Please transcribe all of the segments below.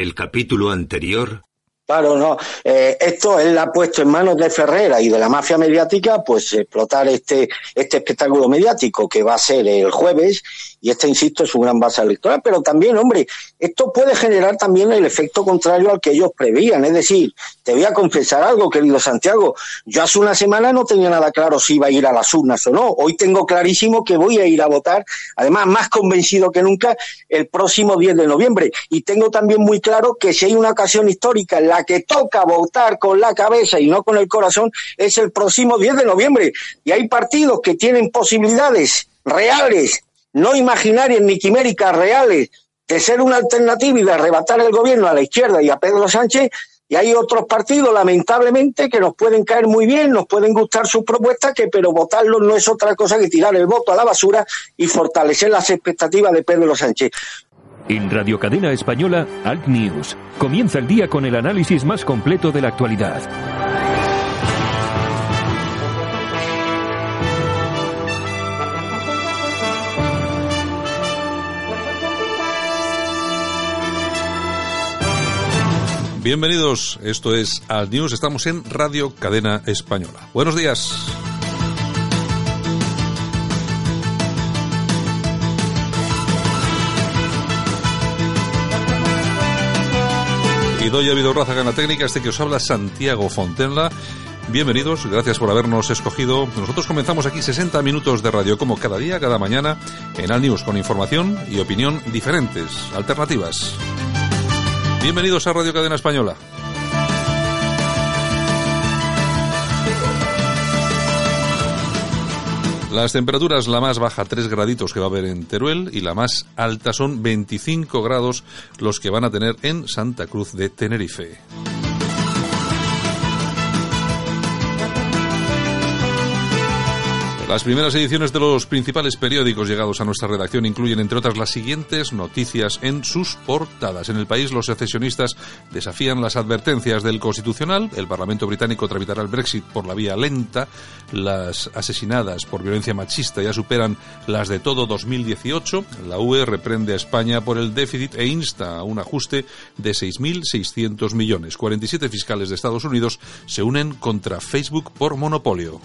El capítulo anterior. Claro, no. Eh, esto él ha puesto en manos de Ferrera y de la mafia mediática, pues explotar este, este espectáculo mediático que va a ser el jueves y esta, insisto, es un gran base electoral, pero también, hombre, esto puede generar también el efecto contrario al que ellos prevían. Es decir, te voy a confesar algo, querido Santiago. Yo hace una semana no tenía nada claro si iba a ir a las urnas o no. Hoy tengo clarísimo que voy a ir a votar, además, más convencido que nunca, el próximo 10 de noviembre. Y tengo también muy claro que si hay una ocasión histórica en la que toca votar con la cabeza y no con el corazón, es el próximo 10 de noviembre. Y hay partidos que tienen posibilidades reales no imaginarias ni quiméricas reales de ser una alternativa y de arrebatar el gobierno a la izquierda y a Pedro Sánchez, y hay otros partidos, lamentablemente, que nos pueden caer muy bien, nos pueden gustar sus propuestas, que pero votarlos no es otra cosa que tirar el voto a la basura y fortalecer las expectativas de Pedro Sánchez. En Radio Cadena Española, Alt News. Comienza el día con el análisis más completo de la actualidad. Bienvenidos, esto es Al News, estamos en Radio Cadena Española. Buenos días. Y doy a Vido Raza Gana Técnica, este que os habla Santiago Fontenla. Bienvenidos, gracias por habernos escogido. Nosotros comenzamos aquí 60 minutos de radio como cada día, cada mañana, en Al News, con información y opinión diferentes, alternativas. Bienvenidos a Radio Cadena Española. Las temperaturas, la más baja 3 graditos que va a haber en Teruel y la más alta son 25 grados los que van a tener en Santa Cruz de Tenerife. Las primeras ediciones de los principales periódicos llegados a nuestra redacción incluyen, entre otras, las siguientes noticias en sus portadas. En el país, los secesionistas desafían las advertencias del Constitucional. El Parlamento británico tramitará el Brexit por la vía lenta. Las asesinadas por violencia machista ya superan las de todo 2018. La UE reprende a España por el déficit e insta a un ajuste de 6.600 millones. 47 fiscales de Estados Unidos se unen contra Facebook por monopolio.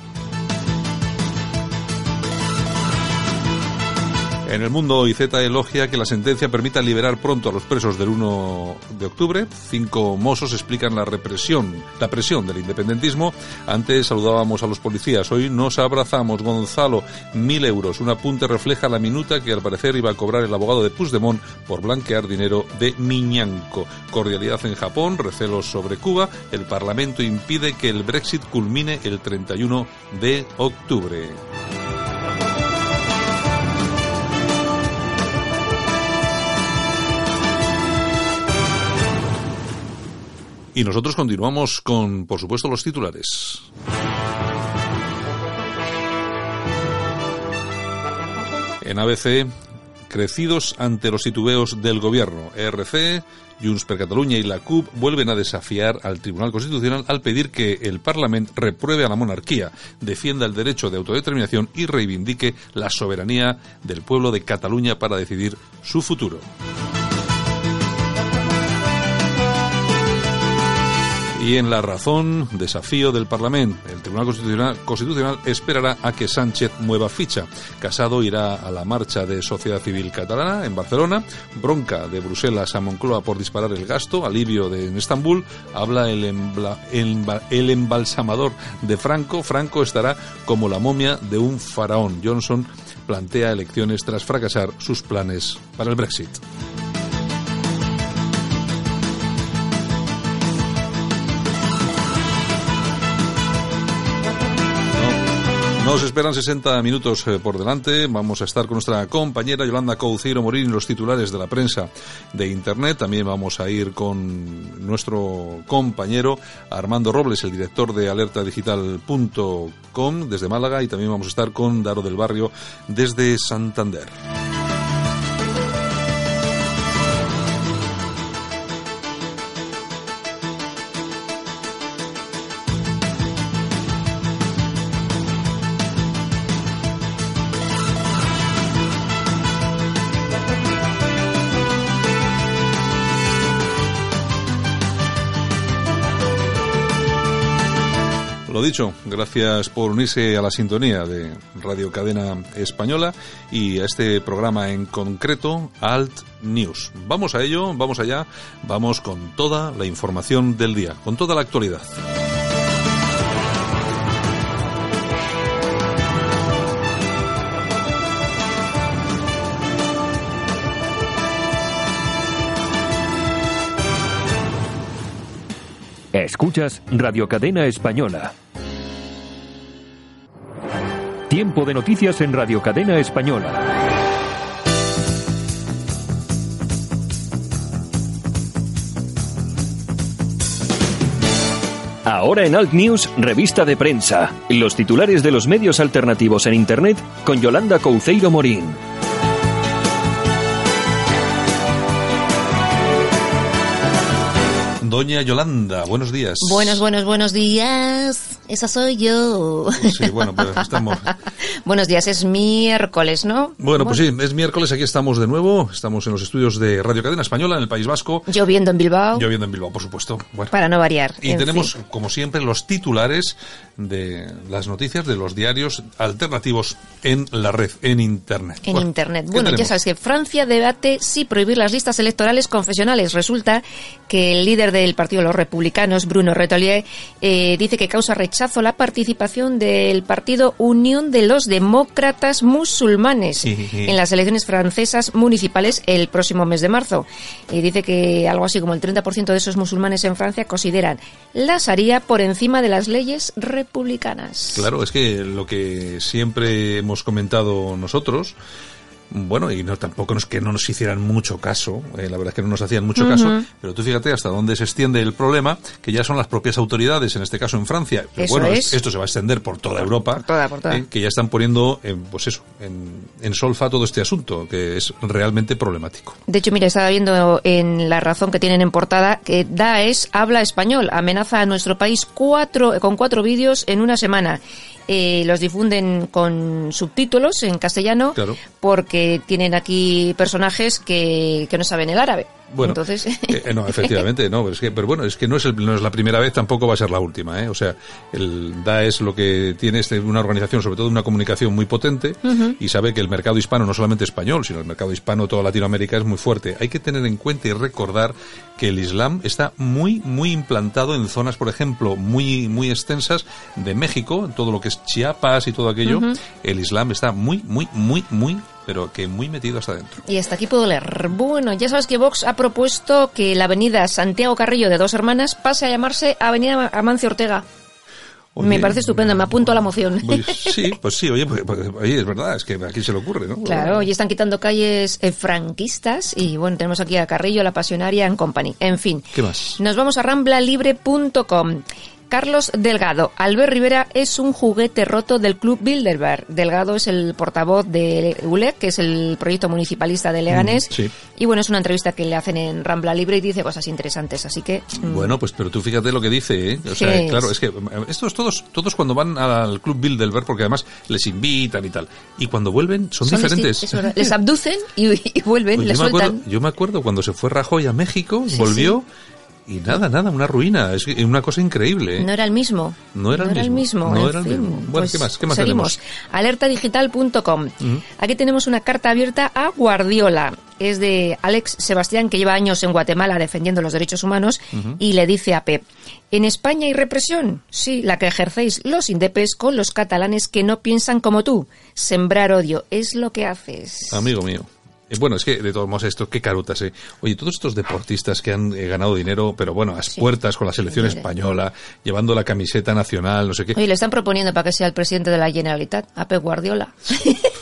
En el mundo, IZ elogia que la sentencia permita liberar pronto a los presos del 1 de octubre. Cinco mozos explican la represión, la presión del independentismo. Antes saludábamos a los policías, hoy nos abrazamos. Gonzalo, mil euros. Un apunte refleja la minuta que al parecer iba a cobrar el abogado de Puigdemont por blanquear dinero de Miñanco. Cordialidad en Japón, recelos sobre Cuba. El Parlamento impide que el Brexit culmine el 31 de octubre. Y nosotros continuamos con, por supuesto, los titulares. En ABC, crecidos ante los titubeos del gobierno. ERC, Junts per Catalunya y la CUP vuelven a desafiar al Tribunal Constitucional al pedir que el Parlamento repruebe a la monarquía, defienda el derecho de autodeterminación y reivindique la soberanía del pueblo de Cataluña para decidir su futuro. Y en la razón, desafío del Parlamento, el Tribunal Constitucional, Constitucional, esperará a que Sánchez mueva ficha. Casado irá a la marcha de Sociedad Civil Catalana en Barcelona, bronca de Bruselas a Moncloa por disparar el gasto, alivio de, en Estambul, habla el, el embalsamador de Franco, Franco estará como la momia de un faraón. Johnson plantea elecciones tras fracasar sus planes para el Brexit. Nos esperan 60 minutos eh, por delante. Vamos a estar con nuestra compañera Yolanda Couceiro Morín, los titulares de la prensa de Internet. También vamos a ir con nuestro compañero Armando Robles, el director de alertadigital.com desde Málaga. Y también vamos a estar con Daro del Barrio desde Santander. Dicho, gracias por unirse a la sintonía de Radio Cadena Española y a este programa en concreto, Alt News. Vamos a ello, vamos allá, vamos con toda la información del día, con toda la actualidad. Escuchas Radio Cadena Española. Tiempo de noticias en Radio Cadena Española. Ahora en Alt News, revista de prensa. Los titulares de los medios alternativos en Internet con Yolanda Couceiro Morín. Doña Yolanda, buenos días. Buenos, buenos, buenos días. Esa soy yo. Sí, bueno, pues estamos. buenos días, es miércoles, ¿no? Bueno, pues sí, es miércoles, aquí estamos de nuevo. Estamos en los estudios de Radio Cadena Española, en el País Vasco. Lloviendo en Bilbao. Lloviendo en Bilbao, por supuesto. Bueno. Para no variar. Y tenemos, como siempre, los titulares de las noticias de los diarios alternativos en la red, en Internet. En Internet. Bueno, ya sabes que Francia debate si prohibir las listas electorales confesionales. Resulta que el líder del Partido de los Republicanos, Bruno Retolier, eh, dice que causa rechazo la participación del partido Unión de los Demócratas Musulmanes en las elecciones francesas municipales el próximo mes de marzo. Y dice que algo así como el 30% de esos musulmanes en Francia consideran la Sharia por encima de las leyes republicanas. Claro, es que lo que siempre hemos comentado nosotros bueno, y no tampoco es que no nos hicieran mucho caso, eh, la verdad es que no nos hacían mucho caso, pero tú fíjate hasta dónde se extiende el problema, que ya son las propias autoridades, en este caso en Francia, pero bueno, esto se va a extender por toda Europa, eh, que ya están poniendo, pues eso, en, en, solfa todo este asunto, que es realmente problemático. De hecho, mira, estaba viendo en la razón que tienen en portada que Daesh habla español, amenaza a nuestro país cuatro, con cuatro vídeos en una semana eh, los difunden con subtítulos en castellano porque tienen aquí personajes que, que no saben el árabe. Bueno, Entonces... Eh, no, efectivamente, no, pero, es que, pero bueno, es que no es, el, no es la primera vez, tampoco va a ser la última, ¿eh? O sea, el DAES lo que tiene es una organización, sobre todo una comunicación muy potente, y sabe que el mercado hispano, no solamente español, sino el mercado hispano, toda Latinoamérica, es muy fuerte. Hay que tener en cuenta y recordar que el Islam está muy, muy implantado en zonas, por ejemplo, muy, muy extensas de México, todo lo que es Chiapas y todo aquello. El Islam está muy, muy, muy, muy pero que muy metido hasta dentro. Y hasta aquí puedo leer. Bueno, ya sabes que Vox ha propuesto que la avenida Santiago Carrillo de Dos Hermanas pase a llamarse Avenida Amancio Ortega. me parece estupendo, me apunto a la moción. Pues, sí, pues sí, oye, pues, pues, oye, es verdad, es que aquí se le ocurre, ¿no? Claro, y están quitando calles eh, franquistas y bueno, tenemos aquí a Carrillo, la Pasionaria en Company. En fin. ¿Qué más? Nos vamos a ramblalibre.com. Carlos Delgado. Albert Rivera es un juguete roto del Club Bilderberg. Delgado es el portavoz de ULEC, que es el proyecto municipalista de Leganés. sí. Y bueno, es una entrevista que le hacen en Rambla Libre y dice cosas interesantes, así que... Mm. Bueno, pues pero tú fíjate lo que dice, ¿eh? O sea, claro, es que eh, estos todos, todos cuando van al Club Bilderberg, porque además les invitan y tal, y cuando vuelven son, diferentes. les abducen y, vuelven, pues les yo sueltan. Me acuerdo, yo me acuerdo cuando se fue Rajoy a México, volvió y nada, nada, una ruina. Es una cosa increíble. ¿eh? No era el mismo. No era, el, mismo. No era el mismo. Bueno, pues ¿qué más? ¿Qué más seguimos. Alertadigital.com. Aquí tenemos una carta abierta a Guardiola. Es de Alex Sebastián, que lleva años en Guatemala defendiendo los derechos humanos, y le dice a Pep, ¿en España hay represión? Sí, la que ejercéis los indepes con los catalanes que no piensan como tú. Sembrar odio es lo que haces. Amigo mío Eh, bueno, es que de todos modos esto, qué carutas, ¿eh? Oye, todos estos deportistas que han eh, ganado dinero, pero bueno, a las puertas con la selección española, llevando la camiseta nacional, no sé qué. Oye, le están proponiendo para que sea el presidente de la Generalitat, a Pep Guardiola.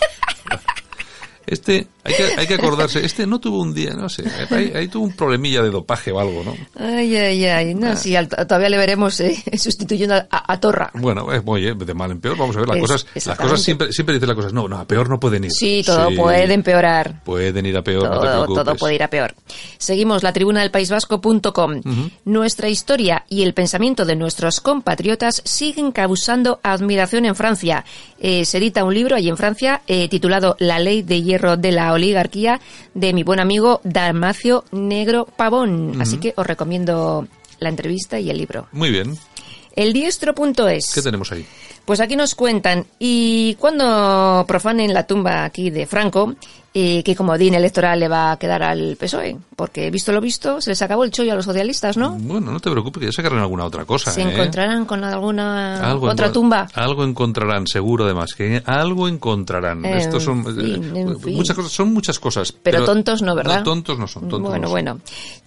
Este, hay que, hay que acordarse, este no tuvo un día, no sé, ahí, ahí tuvo un problemilla de dopaje o algo, ¿no? Ay, ay, ay, no, Ah. sí, al- todavía le veremos eh, sustituyendo a, a Torra. Bueno, eh, oye, de mal en peor, vamos a ver, las Es- cosas, las cosas siempre, siempre dicen las cosas, no, no, a peor no pueden ir. Sí, todo Sí, puede empeorar. Pueden ir a peor, no te Todo, preocupes. todo puede ir a peor. Seguimos la tribuna del País Vasco.com. Nuestra historia y el pensamiento de nuestros compatriotas siguen causando admiración en Francia. Eh, se edita un libro allí en Francia eh, titulado La ley de hierro de la oligarquía de mi buen amigo Dalmacio Negro Pavón. Así que os recomiendo la entrevista y el libro. Muy bien, El diestro.es. ¿qué tenemos ahí? Pues aquí nos cuentan, y cuando profanen la tumba aquí de Franco, eh, ¿qué comodín electoral le va a quedar al PSOE? E? Porque, visto lo visto, se les acabó el chollo a los socialistas, ¿no? Bueno, no te preocupes, que ya sacarán alguna otra cosa, Se ¿eh? encontrarán con alguna Algo otra tumba. Algo encontrarán, seguro además, que algo encontrarán. En Estos son fin, eh, muchas cosas, son muchas cosas. Pero tontos no, ¿verdad? tontos no son, tontos bueno, no son. bueno.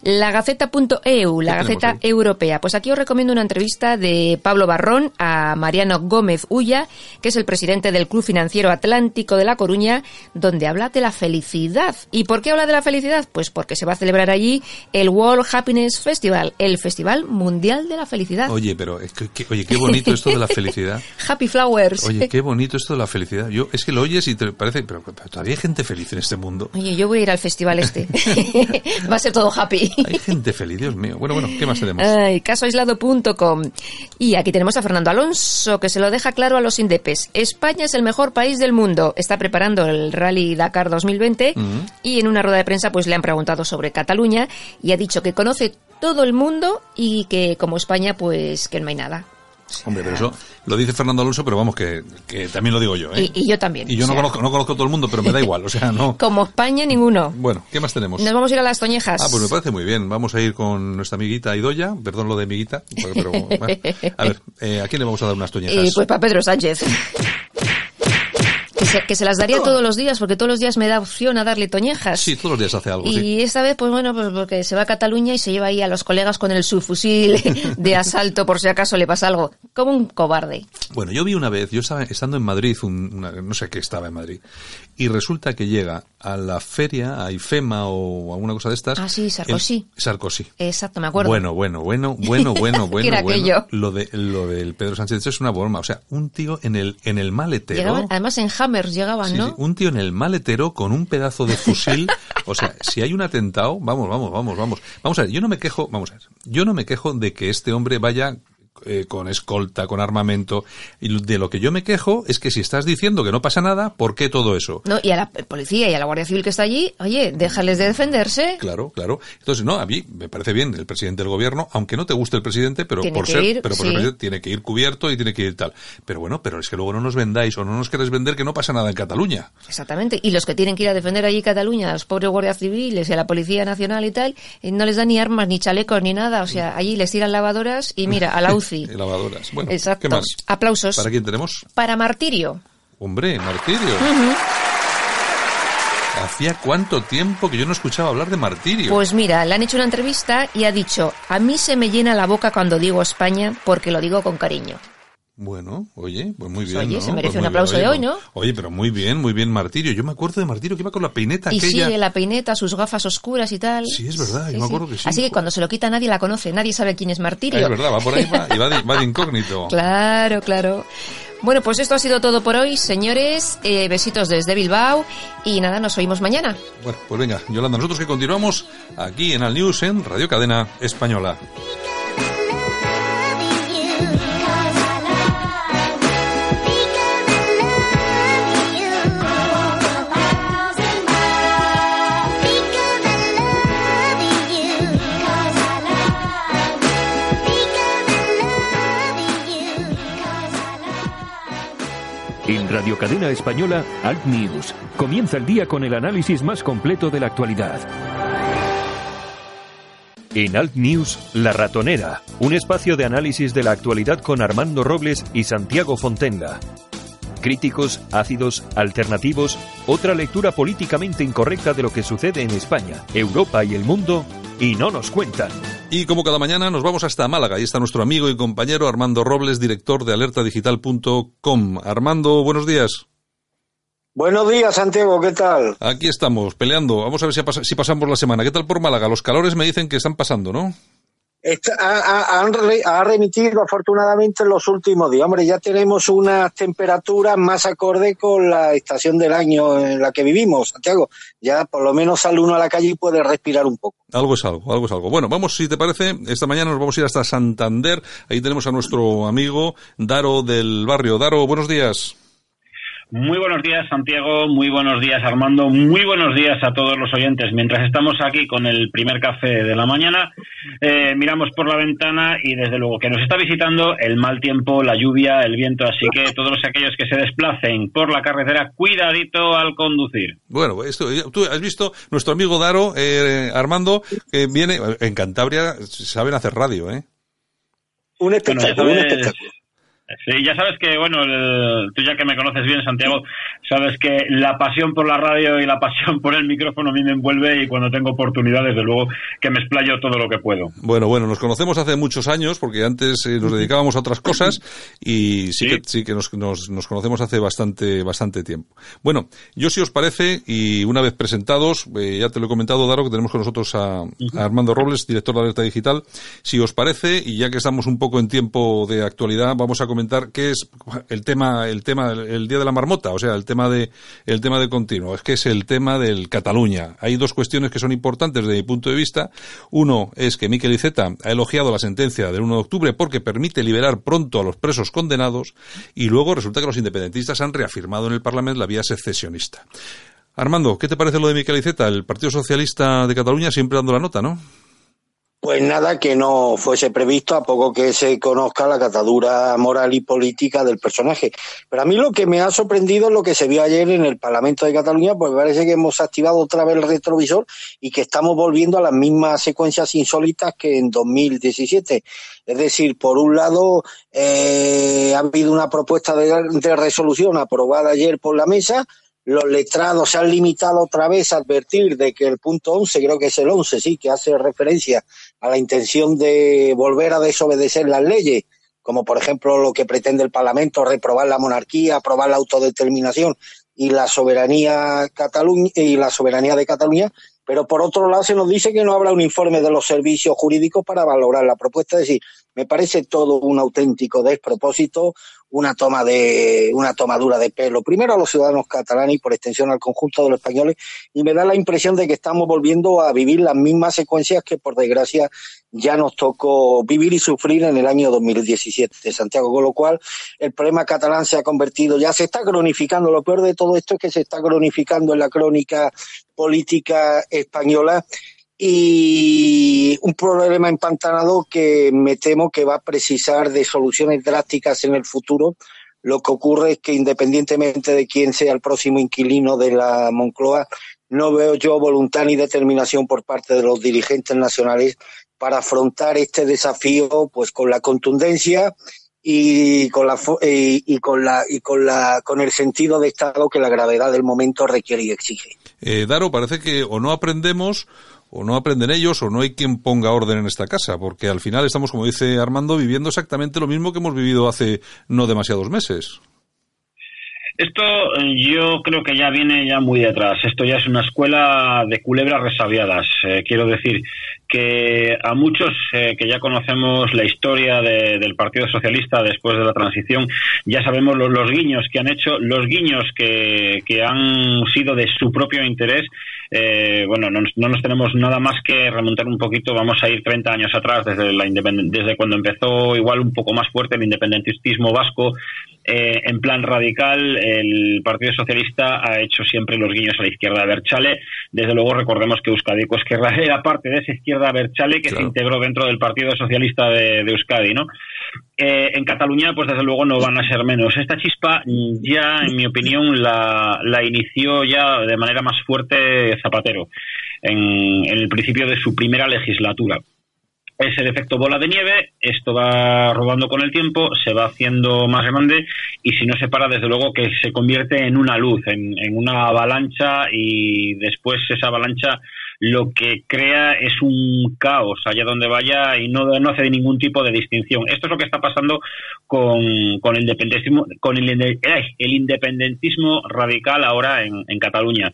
La Gaceta.eu, la ¿Qué tenemos Gaceta? Europea. Pues aquí os recomiendo una entrevista de Pablo Barrón a Mariano Gómez Ulla, que es el presidente del Club Financiero Atlántico de La Coruña, donde habla de la felicidad. ¿Y por qué habla de la felicidad? Pues porque se va a celebrar allí el World Happiness Festival, el Festival Mundial de la Felicidad. Oye, pero es que- que- oye, qué bonito esto de la felicidad. Happy Flowers. Oye, qué bonito esto de la felicidad. Yo es que lo oyes y te parece, pero, pero todavía hay gente feliz en este mundo. Oye, yo voy a ir al festival este. va a ser todo happy. Hay gente feliz, Dios mío. Bueno, bueno, ¿qué más tenemos? Ay, casoaislado.com. Y aquí tenemos a Fernando Alonso, que se lo deja claro a los indepes. España es el mejor país del mundo. Está preparando el Rally Dakar 2020 y en una rueda de prensa pues le han preguntado sobre Cataluña y ha dicho que conoce todo el mundo y que como España pues que no hay nada. Hombre, pero eso lo dice Fernando Alonso, pero vamos, que, que también lo digo yo, ¿eh? Y, y yo también. Y yo no sea, conozco, no conozco a todo el mundo, pero me da igual, o sea, no. Como España, ninguno. Bueno, ¿qué más tenemos? Nos vamos a ir a las toñejas. Ah, pues me parece muy bien. Vamos a ir con nuestra amiguita Idoya. Perdón lo de amiguita. Pero, bueno. A ver, eh, ¿a quién le vamos a dar unas toñejas? Eh, pues para Pedro Sánchez. Que se, que se las daría todos los días, porque todos los días me da opción a darle toñejas. Sí, todos los días hace algo, Y sí. esta vez, pues bueno, pues porque se va a Cataluña y se lleva ahí a los colegas con el subfusil de asalto por si acaso le pasa algo. Como un cobarde. Bueno, yo vi una vez, yo estaba estando en Madrid, un- una- no sé qué estaba en Madrid, y resulta que llega a la feria, a IFEMA o alguna cosa de estas. Ah, sí, Sarkozy. el- Sarkozy. Exacto, me acuerdo. Bueno, bueno, bueno, bueno, bueno, bueno, ¿Qué era bueno. aquello? Lo de lo del Pedro Sánchez es una broma, o sea, un tío en el en el maletero. Llegaban, además en Llegaban, Sí, ¿no? sí, un tío en el maletero con un pedazo de fusil. o sea, si hay un atentado, vamos, vamos, vamos, vamos. Vamos a ver, yo no me quejo, vamos a ver, yo no me quejo de que este hombre vaya eh, con escolta, con armamento. Y de lo que yo me quejo es que si estás diciendo que no pasa nada, ¿por qué todo eso? No, y a la policía y a la Guardia Civil que está allí, oye, déjales de defenderse. Claro, claro. Entonces, no, a mí me parece bien el presidente del gobierno, aunque no te guste el presidente, pero Tiene por que ser, ir, pero por sí. el presidente tiene que ir cubierto y tiene que ir tal. Pero bueno, pero es que luego no nos vendáis o no nos queréis vender que no pasa nada en Cataluña. Exactamente. Y los que tienen que ir a defender allí Cataluña, a los pobres guardias civiles y a la Policía Nacional y tal, eh, no les dan ni armas, ni chalecos, ni nada. O sea, allí les tiran lavadoras y mira, a la UCI. Lavadoras. Bueno, Exacto. ¿qué más? Aplausos. ¿Para quién tenemos? Para Martirio. Hombre, Martirio. Hacía cuánto tiempo que yo no escuchaba hablar de Martirio. Pues mira, le han hecho una entrevista y ha dicho, a mí se me llena la boca cuando digo España porque lo digo con cariño. Bueno, oye, pues muy bien. Oye, ¿no? se merece Pues un aplauso bien. de hoy, ¿no? Oye, pero muy bien, muy bien, Martirio. Yo me acuerdo de Martirio que iba con la peineta Y aquella. sigue la peineta, sus gafas oscuras y tal. Sí, es verdad, yo me acuerdo que sí. Así que cuando se lo quita nadie la conoce, nadie sabe quién es Martirio. es verdad, va por ahí va, y va de, va de incógnito. Claro, claro. Bueno, pues esto ha sido todo por hoy, señores. Eh, besitos desde Bilbao y nada, nos oímos mañana. Bueno, pues venga, Yolanda, nosotros que continuamos aquí en Al News en Radio Cadena Española. En Radio Cadena Española, Alt News. Comienza el día con el análisis más completo de la actualidad. En Alt News, La Ratonera, un espacio de análisis de la actualidad con Armando Robles y Santiago Fontenga. Críticos, ácidos, alternativos, otra lectura políticamente incorrecta de lo que sucede en España, Europa y el mundo, y no nos cuentan. Y como cada mañana nos vamos hasta Málaga. Ahí está nuestro amigo y compañero Armando Robles, director de alertadigital.com. Armando, buenos días. Buenos días, Santiago, ¿qué tal? Aquí estamos, peleando. Vamos a ver si, si pasamos la semana. ¿Qué tal por Málaga? Los calores me dicen que están pasando, ¿no? Ha, remitido afortunadamente en los últimos días. Hombre, ya tenemos unas temperaturas más acorde con la estación del año en la que vivimos, Santiago. Ya por lo menos sale uno a la calle y puede respirar un poco. Algo es algo, algo es algo. Bueno, vamos, si te parece, esta mañana nos vamos a ir hasta Santander. Ahí tenemos a nuestro amigo Daro del barrio. Daro, buenos días. Muy buenos días, Santiago. Muy buenos días, Armando. Muy buenos días a todos los oyentes. Mientras estamos aquí con el primer café de la mañana, eh, miramos por la ventana y desde luego que nos está visitando el mal tiempo, la lluvia, el viento. Así que todos aquellos que se desplacen por la carretera, cuidadito al conducir. Bueno, esto, tú has visto nuestro amigo Daro, eh, Armando, que viene en Cantabria, saben hacer radio, ¿eh? Un espectáculo, un espectáculo. Sí, ya sabes que, bueno, tú ya que me conoces bien, Santiago, sabes que la pasión por la radio y la pasión por el micrófono a mí me envuelve y cuando tengo oportunidades, desde luego, que me explayo todo lo que puedo. Bueno, bueno, nos conocemos hace muchos años porque antes eh, nos dedicábamos a otras cosas y sí, que, sí que nos, nos, conocemos hace bastante, bastante tiempo. Bueno, yo si os parece, y una vez presentados, eh, ya te lo he comentado, Daro, que tenemos con nosotros a, a Armando Robles, director de Alerta Digital, si os parece, y ya que estamos un poco en tiempo de actualidad, vamos a comentar qué es el tema, el tema, el día de la marmota, o sea, el tema de, el tema de continuo, es que es el tema del Cataluña. Hay dos cuestiones que son importantes desde mi punto de vista. Uno es que Miquel Iceta ha elogiado la sentencia del 1 de octubre porque permite liberar pronto a los presos condenados y luego resulta que los independentistas han reafirmado en el Parlamento la vía secesionista. Armando, ¿qué te parece lo de Miquel Iceta? El Partido Socialista de Cataluña siempre dando la nota, ¿no? Pues nada que no fuese previsto a poco que se conozca la catadura moral y política del personaje. Pero a mí lo que me ha sorprendido es lo que se vio ayer en el Parlamento de Cataluña, pues parece que hemos activado otra vez el retrovisor y que estamos volviendo a las mismas secuencias insólitas que en 2017. Es decir, por un lado, eh, ha habido una propuesta de resolución aprobada ayer por la mesa, los letrados se han limitado otra vez a advertir de que el punto 11, creo que es el 11, sí, que hace referencia a la intención de volver a desobedecer las leyes, como por ejemplo lo que pretende el Parlamento, reprobar la monarquía, aprobar la autodeterminación y la soberanía Cataluña y la soberanía de Cataluña, pero por otro lado se nos dice que no habrá un informe de los servicios jurídicos para valorar la propuesta, es decir, me parece todo un auténtico despropósito, una toma de una tomadura de pelo. Primero a los ciudadanos catalanes y por extensión al conjunto de los españoles. Y me da la impresión de que estamos volviendo a vivir las mismas secuencias que por desgracia ya nos tocó vivir y sufrir en el año 2017 Santiago. Con lo cual el problema catalán se ha convertido ya se está cronificando. Lo peor de todo esto es que se está cronificando en la crónica política española y un problema empantanado que me temo que va a precisar de soluciones drásticas en el futuro. Lo que ocurre es que independientemente de quién sea el próximo inquilino de la Moncloa, no veo yo voluntad ni determinación por parte de los dirigentes nacionales para afrontar este desafío pues con la contundencia y con la y, con la y con la con el sentido de estado que la gravedad del momento requiere y exige. Eh, Daro, parece que o no aprendemos o no aprenden ellos o no hay quien ponga orden en esta casa, porque al final estamos, como dice Armando, viviendo exactamente lo mismo que hemos vivido hace no demasiados meses. Esto eh, yo creo que ya viene ya muy detrás. Esto ya es una escuela de culebras resabiadas. Eh, quiero decir que a muchos eh, que ya conocemos la historia del Partido Socialista después de la transición, ya sabemos los, guiños que han hecho, los guiños que, que, han sido de su propio interés. bueno, no, no, nos tenemos nada más que remontar un poquito. Vamos a ir 30 años atrás, desde, la desde cuando empezó igual un poco más fuerte el independentismo vasco eh, en plan radical, el Partido Socialista ha hecho siempre los guiños a la izquierda Berchale. Desde luego, recordemos que Euskadi Esquerra era parte de esa izquierda Berchale que se integró dentro del Partido Socialista de, Euskadi, ¿no? Eh, en Cataluña, pues desde luego no van a ser menos. Esta chispa ya, en mi opinión, la, inició ya de manera más fuerte Zapatero en el principio de su primera legislatura. Es el efecto bola de nieve, esto va rodando con el tiempo, se va haciendo más grande y si no se para, desde luego que se convierte en una luz, en, en una avalancha y después esa avalancha lo que crea es un caos allá donde vaya y no, no hace ningún tipo de distinción. Esto es lo que está pasando con, con el independentismo, con el, el independentismo radical ahora en, en Cataluña.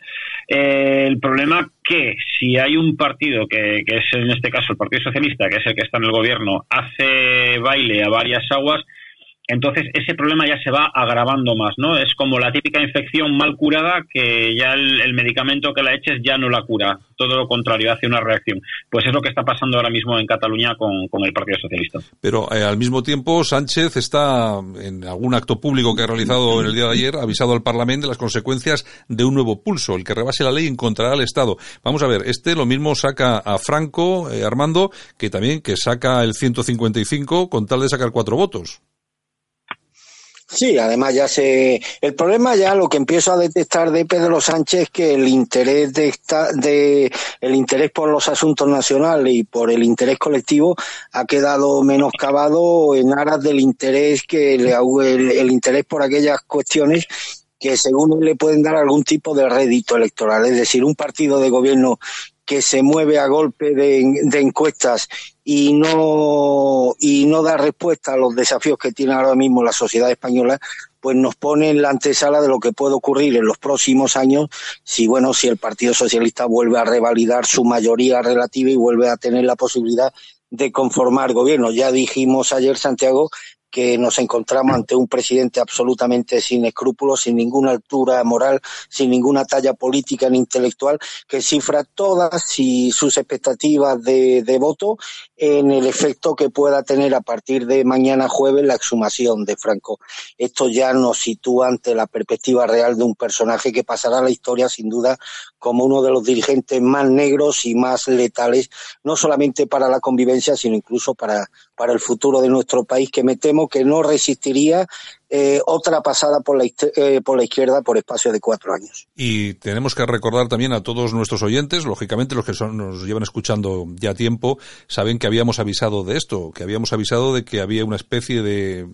Eh, el problema que si hay un partido que, que es en este caso el Partido Socialista, que es el que está en el gobierno, hace baile a varias aguas, entonces ese problema ya se va agravando más, ¿no? Es como la típica infección mal curada que ya el, medicamento que la eches ya no la cura, todo lo contrario, hace una reacción. Pues es lo que está pasando ahora mismo en Cataluña con, el Partido Socialista. Pero eh, al mismo tiempo Sánchez está, en algún acto público que ha realizado en el día de ayer, avisado al Parlamento de las consecuencias de un nuevo pulso. El que rebase la ley encontrará al Estado. Vamos a ver, este lo mismo saca a Franco, eh, Armando, que también que saca el 155 con tal de sacar cuatro votos. Sí, además ya se. El problema ya lo que empiezo a detectar de Pedro Sánchez es que el interés de, esta, de el interés por los asuntos nacionales y por el interés colectivo ha quedado menoscabado en aras del interés que le el, el interés por aquellas cuestiones que según él le pueden dar algún tipo de rédito electoral. Es decir, un partido de gobierno que se mueve a golpe de, de, encuestas y no, y no da respuesta a los desafíos que tiene ahora mismo la sociedad española, pues nos pone en la antesala de lo que puede ocurrir en los próximos años si, bueno, si el Partido Socialista vuelve a revalidar su mayoría relativa y vuelve a tener la posibilidad de conformar gobierno. Ya dijimos ayer, Santiago, que nos encontramos ante un presidente absolutamente sin escrúpulos, sin ninguna altura moral, sin ninguna talla política ni intelectual, que cifra todas sus expectativas de, voto en el efecto que pueda tener a partir de mañana jueves la exhumación de Franco. Esto ya nos sitúa ante la perspectiva real de un personaje que pasará a la historia sin duda como uno de los dirigentes más negros y más letales, no solamente para la convivencia, sino incluso para, para el futuro de nuestro país, que me temo que no resistiría eh, otra pasada por la, eh, por la izquierda por espacio de cuatro años. Y tenemos que recordar también a todos nuestros oyentes, lógicamente los que son, nos llevan escuchando ya tiempo, saben que habíamos avisado de esto, que habíamos avisado de que había una especie de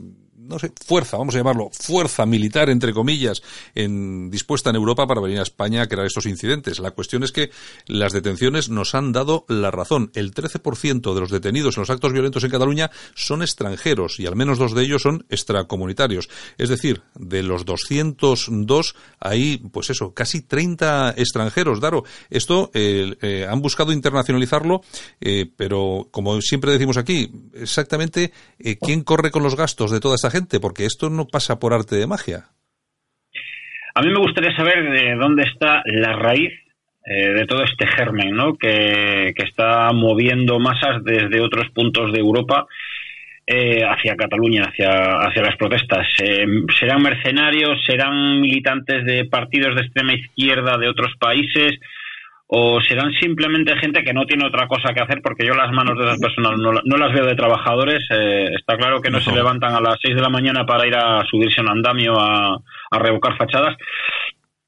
no sé, fuerza, vamos a llamarlo, fuerza militar, entre comillas, en, dispuesta en Europa para venir a España a crear estos incidentes. La cuestión es que las detenciones nos han dado la razón. El 13% de los detenidos en los actos violentos en Cataluña son extranjeros y al menos dos de ellos son extracomunitarios. Es decir, de los 202 hay, pues eso, casi 30 extranjeros. Daro, esto eh, eh, han buscado internacionalizarlo, eh, pero como siempre decimos aquí, exactamente quién corre con los gastos de toda esta gente porque esto no pasa por arte de magia. A mí me gustaría saber de dónde está la raíz eh, de todo este germen, ¿no? Que, está moviendo masas desde otros puntos de Europa eh, hacia Cataluña, hacia, hacia las protestas. Eh, ¿Serán mercenarios? ¿Serán militantes de partidos de extrema izquierda de otros países? O serán simplemente gente que no tiene otra cosa que hacer porque yo las manos de esas personas no, las veo de trabajadores. Eh, está claro que no, se levantan a las 6 de la mañana para ir a subirse a un andamio a, revocar fachadas.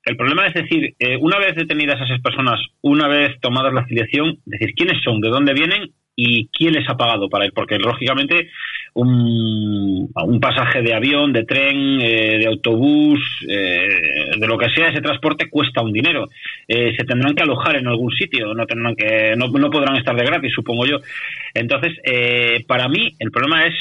El problema es decir, eh, una vez detenidas esas personas, una vez tomadas la afiliación, decir quiénes son, de dónde vienen y quién les ha pagado para ir, porque lógicamente un, un pasaje de avión, de tren, eh, de autobús, eh, de lo que sea, ese transporte cuesta un dinero. Eh, se tendrán que alojar en algún sitio, no tendrán que, no, no podrán estar de gratis, supongo yo. Entonces, para mí, el problema es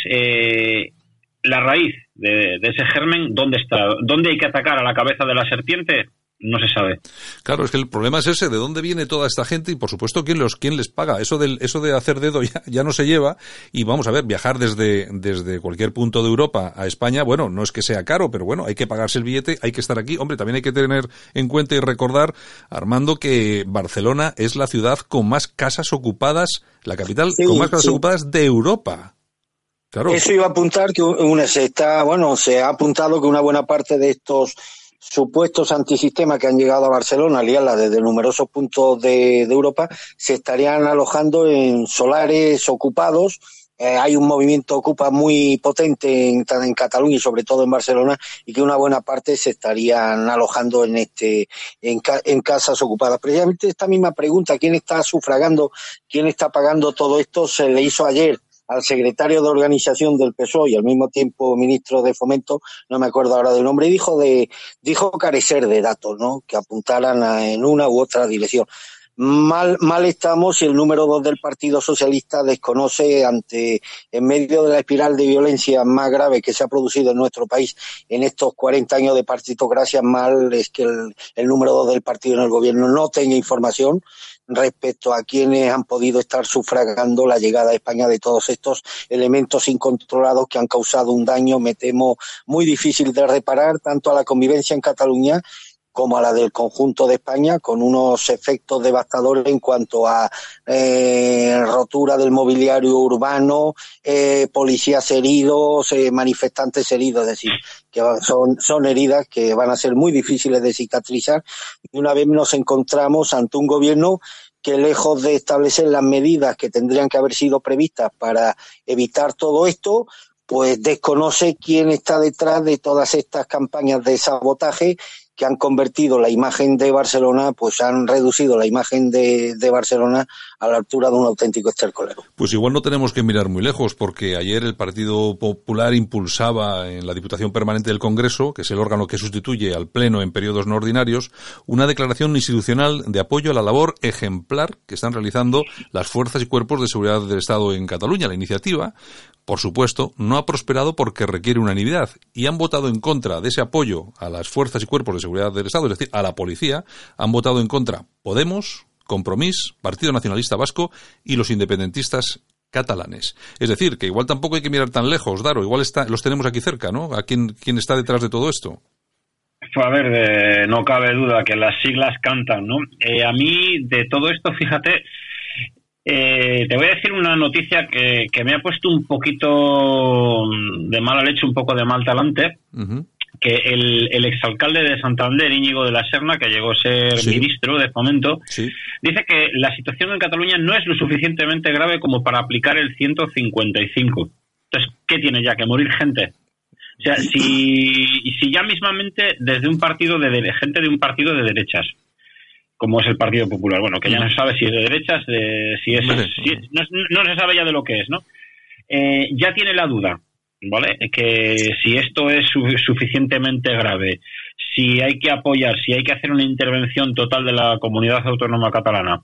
la raíz de, de ese germen, ¿dónde está? ¿Dónde hay que atacar a la cabeza de la serpiente? No se sabe. Claro, es que el problema es ese, de dónde viene toda esta gente y por supuesto quién los quién les paga. Eso del eso de hacer dedo ya, ya, no se lleva y vamos a ver, viajar desde desde cualquier punto de Europa a España, bueno, no es que sea caro, pero bueno, hay que pagarse el billete, hay que estar aquí. Hombre, también hay que tener en cuenta y recordar Armando que Barcelona es la ciudad con más casas ocupadas, la capital con más casas ocupadas de Europa. Claro. Eso iba a apuntar que una, se está, bueno, se ha apuntado que una buena parte de estos supuestos antisistemas que han llegado a Barcelona, liarla desde numerosos puntos de, Europa, se estarían alojando en solares ocupados eh, hay un movimiento ocupa muy potente en, en, Cataluña y sobre todo en Barcelona y que una buena parte se estarían alojando en este en, en casas ocupadas. Precisamente esta misma pregunta, ¿quién está sufragando, quién está pagando todo esto? Se le hizo ayer al secretario de organización del PSOE y al mismo tiempo ministro de Fomento, no me acuerdo ahora del nombre, dijo de dijo carecer de datos, ¿no? Que apuntaran a, en una u otra dirección. Mal, mal estamos y el número dos del Partido Socialista desconoce ante, en medio de la espiral de violencia más grave que se ha producido en nuestro país en estos 40 años de partitocracia, mal es que el, el número dos del partido en el gobierno no tenga información respecto a quienes han podido estar sufragando la llegada a España de todos estos elementos incontrolados que han causado un daño, me temo, muy difícil de reparar tanto a la convivencia en Cataluña como a la del conjunto de España, con unos efectos devastadores en cuanto a eh, rotura del mobiliario urbano, eh, policías heridos, eh, manifestantes heridos, es decir, que son, son heridas que van a ser muy difíciles de cicatrizar. Y una vez nos encontramos ante un gobierno que lejos de establecer las medidas que tendrían que haber sido previstas para evitar todo esto, pues desconoce quién está detrás de todas estas campañas de sabotaje que han convertido la imagen de Barcelona, pues han reducido la imagen de, Barcelona a la altura de un auténtico estercolero. Pues igual no tenemos que mirar muy lejos, porque ayer el Partido Popular impulsaba en la Diputación Permanente del Congreso, que es el órgano que sustituye al Pleno en periodos no ordinarios, una declaración institucional de apoyo a la labor ejemplar que están realizando las fuerzas y cuerpos de seguridad del Estado en Cataluña. La iniciativa, por supuesto, no ha prosperado porque requiere unanimidad y han votado en contra de ese apoyo a las fuerzas y cuerpos de seguridad del Estado, es decir, a la policía, han votado en contra Podemos, Compromís, Partido Nacionalista Vasco y los independentistas catalanes. Es decir, que igual tampoco hay que mirar tan lejos, Daro, igual está, los tenemos aquí cerca, ¿no? ¿A quién, está detrás de todo esto? A ver, eh, no cabe duda que las siglas cantan, ¿no? Eh, a mí, de todo esto, fíjate, eh, te voy a decir una noticia que, que, me ha puesto un poquito de mala leche, un poco de mal talante. Uh -huh. Que el, el, exalcalde de Santander, Íñigo de la Serna, que llegó a ser sí. ministro de fomento, sí. dice que la situación en Cataluña no es lo suficientemente grave como para aplicar el 155. Entonces, ¿qué tiene ya? ¿Que morir gente? O sea, si, si ya mismamente desde un partido de gente de un partido de derechas como es el Partido Popular. Bueno, que ya no se sabe si es de derechas, de, si es, si no, no, se sabe ya de lo que es, ¿no? Eh, ya tiene la duda, ¿vale? Que si esto es su, suficientemente grave, si hay que apoyar, si hay que hacer una intervención total de la comunidad autónoma catalana,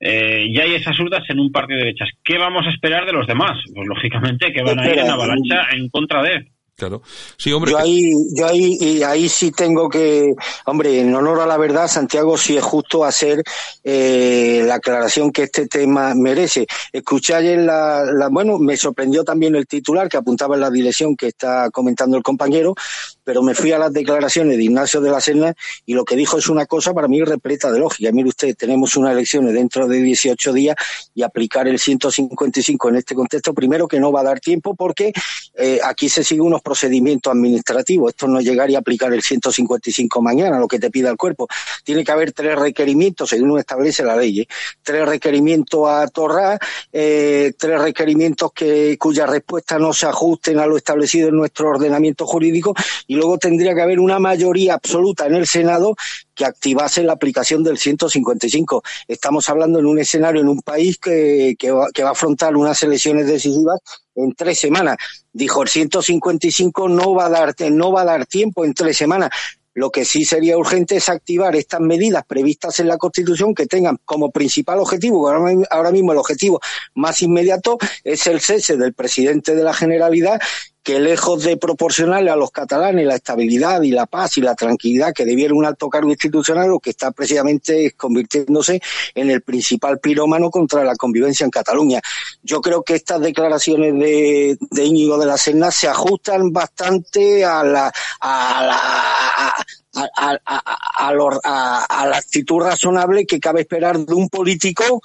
eh, ya hay esas dudas en un partido de derechas. ¿Qué vamos a esperar de los demás? Pues lógicamente que van a ir en avalancha en contra de. Claro. Sí, hombre. Yo ahí, yo ahí, y ahí sí tengo que, hombre, en honor a la verdad, Santiago, sí es justo hacer eh, la aclaración que este tema merece. Escuché ayer la, la, bueno, me sorprendió también el titular que apuntaba en la dirección que está comentando el compañero, pero me fui a las declaraciones de Ignacio de la Serna y lo que dijo es una cosa para mí repleta de lógica. Mire usted, tenemos unas elecciones dentro de 18 días y aplicar el 155 en este contexto, primero que no va a dar tiempo porque eh, aquí se siguen unos procedimientos administrativos. Esto no llegaría a aplicar el 155 mañana, lo que te pida el cuerpo. Tiene que haber tres requerimientos, según establece la ley. ¿eh? Tres requerimientos a Torra, eh, tres requerimientos que, cuya respuesta no se ajusten a lo establecido en nuestro ordenamiento jurídico y luego tendría que haber una mayoría absoluta en el Senado que activase la aplicación del 155. Estamos hablando en un escenario, en un país que, que, va, que va a afrontar unas elecciones decisivas en tres semanas. Dijo el 155 no va a dar, no va a dar tiempo en tres semanas. Lo que sí sería urgente es activar estas medidas previstas en la Constitución que tengan como principal objetivo, ahora mismo el objetivo más inmediato es el cese del presidente de la Generalidad que lejos de proporcionarle a los catalanes la estabilidad y la paz y la tranquilidad que debiera un alto cargo institucional, lo que está precisamente convirtiéndose en el principal pirómano contra la convivencia en Cataluña. Yo creo que estas declaraciones de, de Íñigo de la Serna se ajustan bastante a la, a la a, a, a, a, la actitud razonable que cabe esperar de un político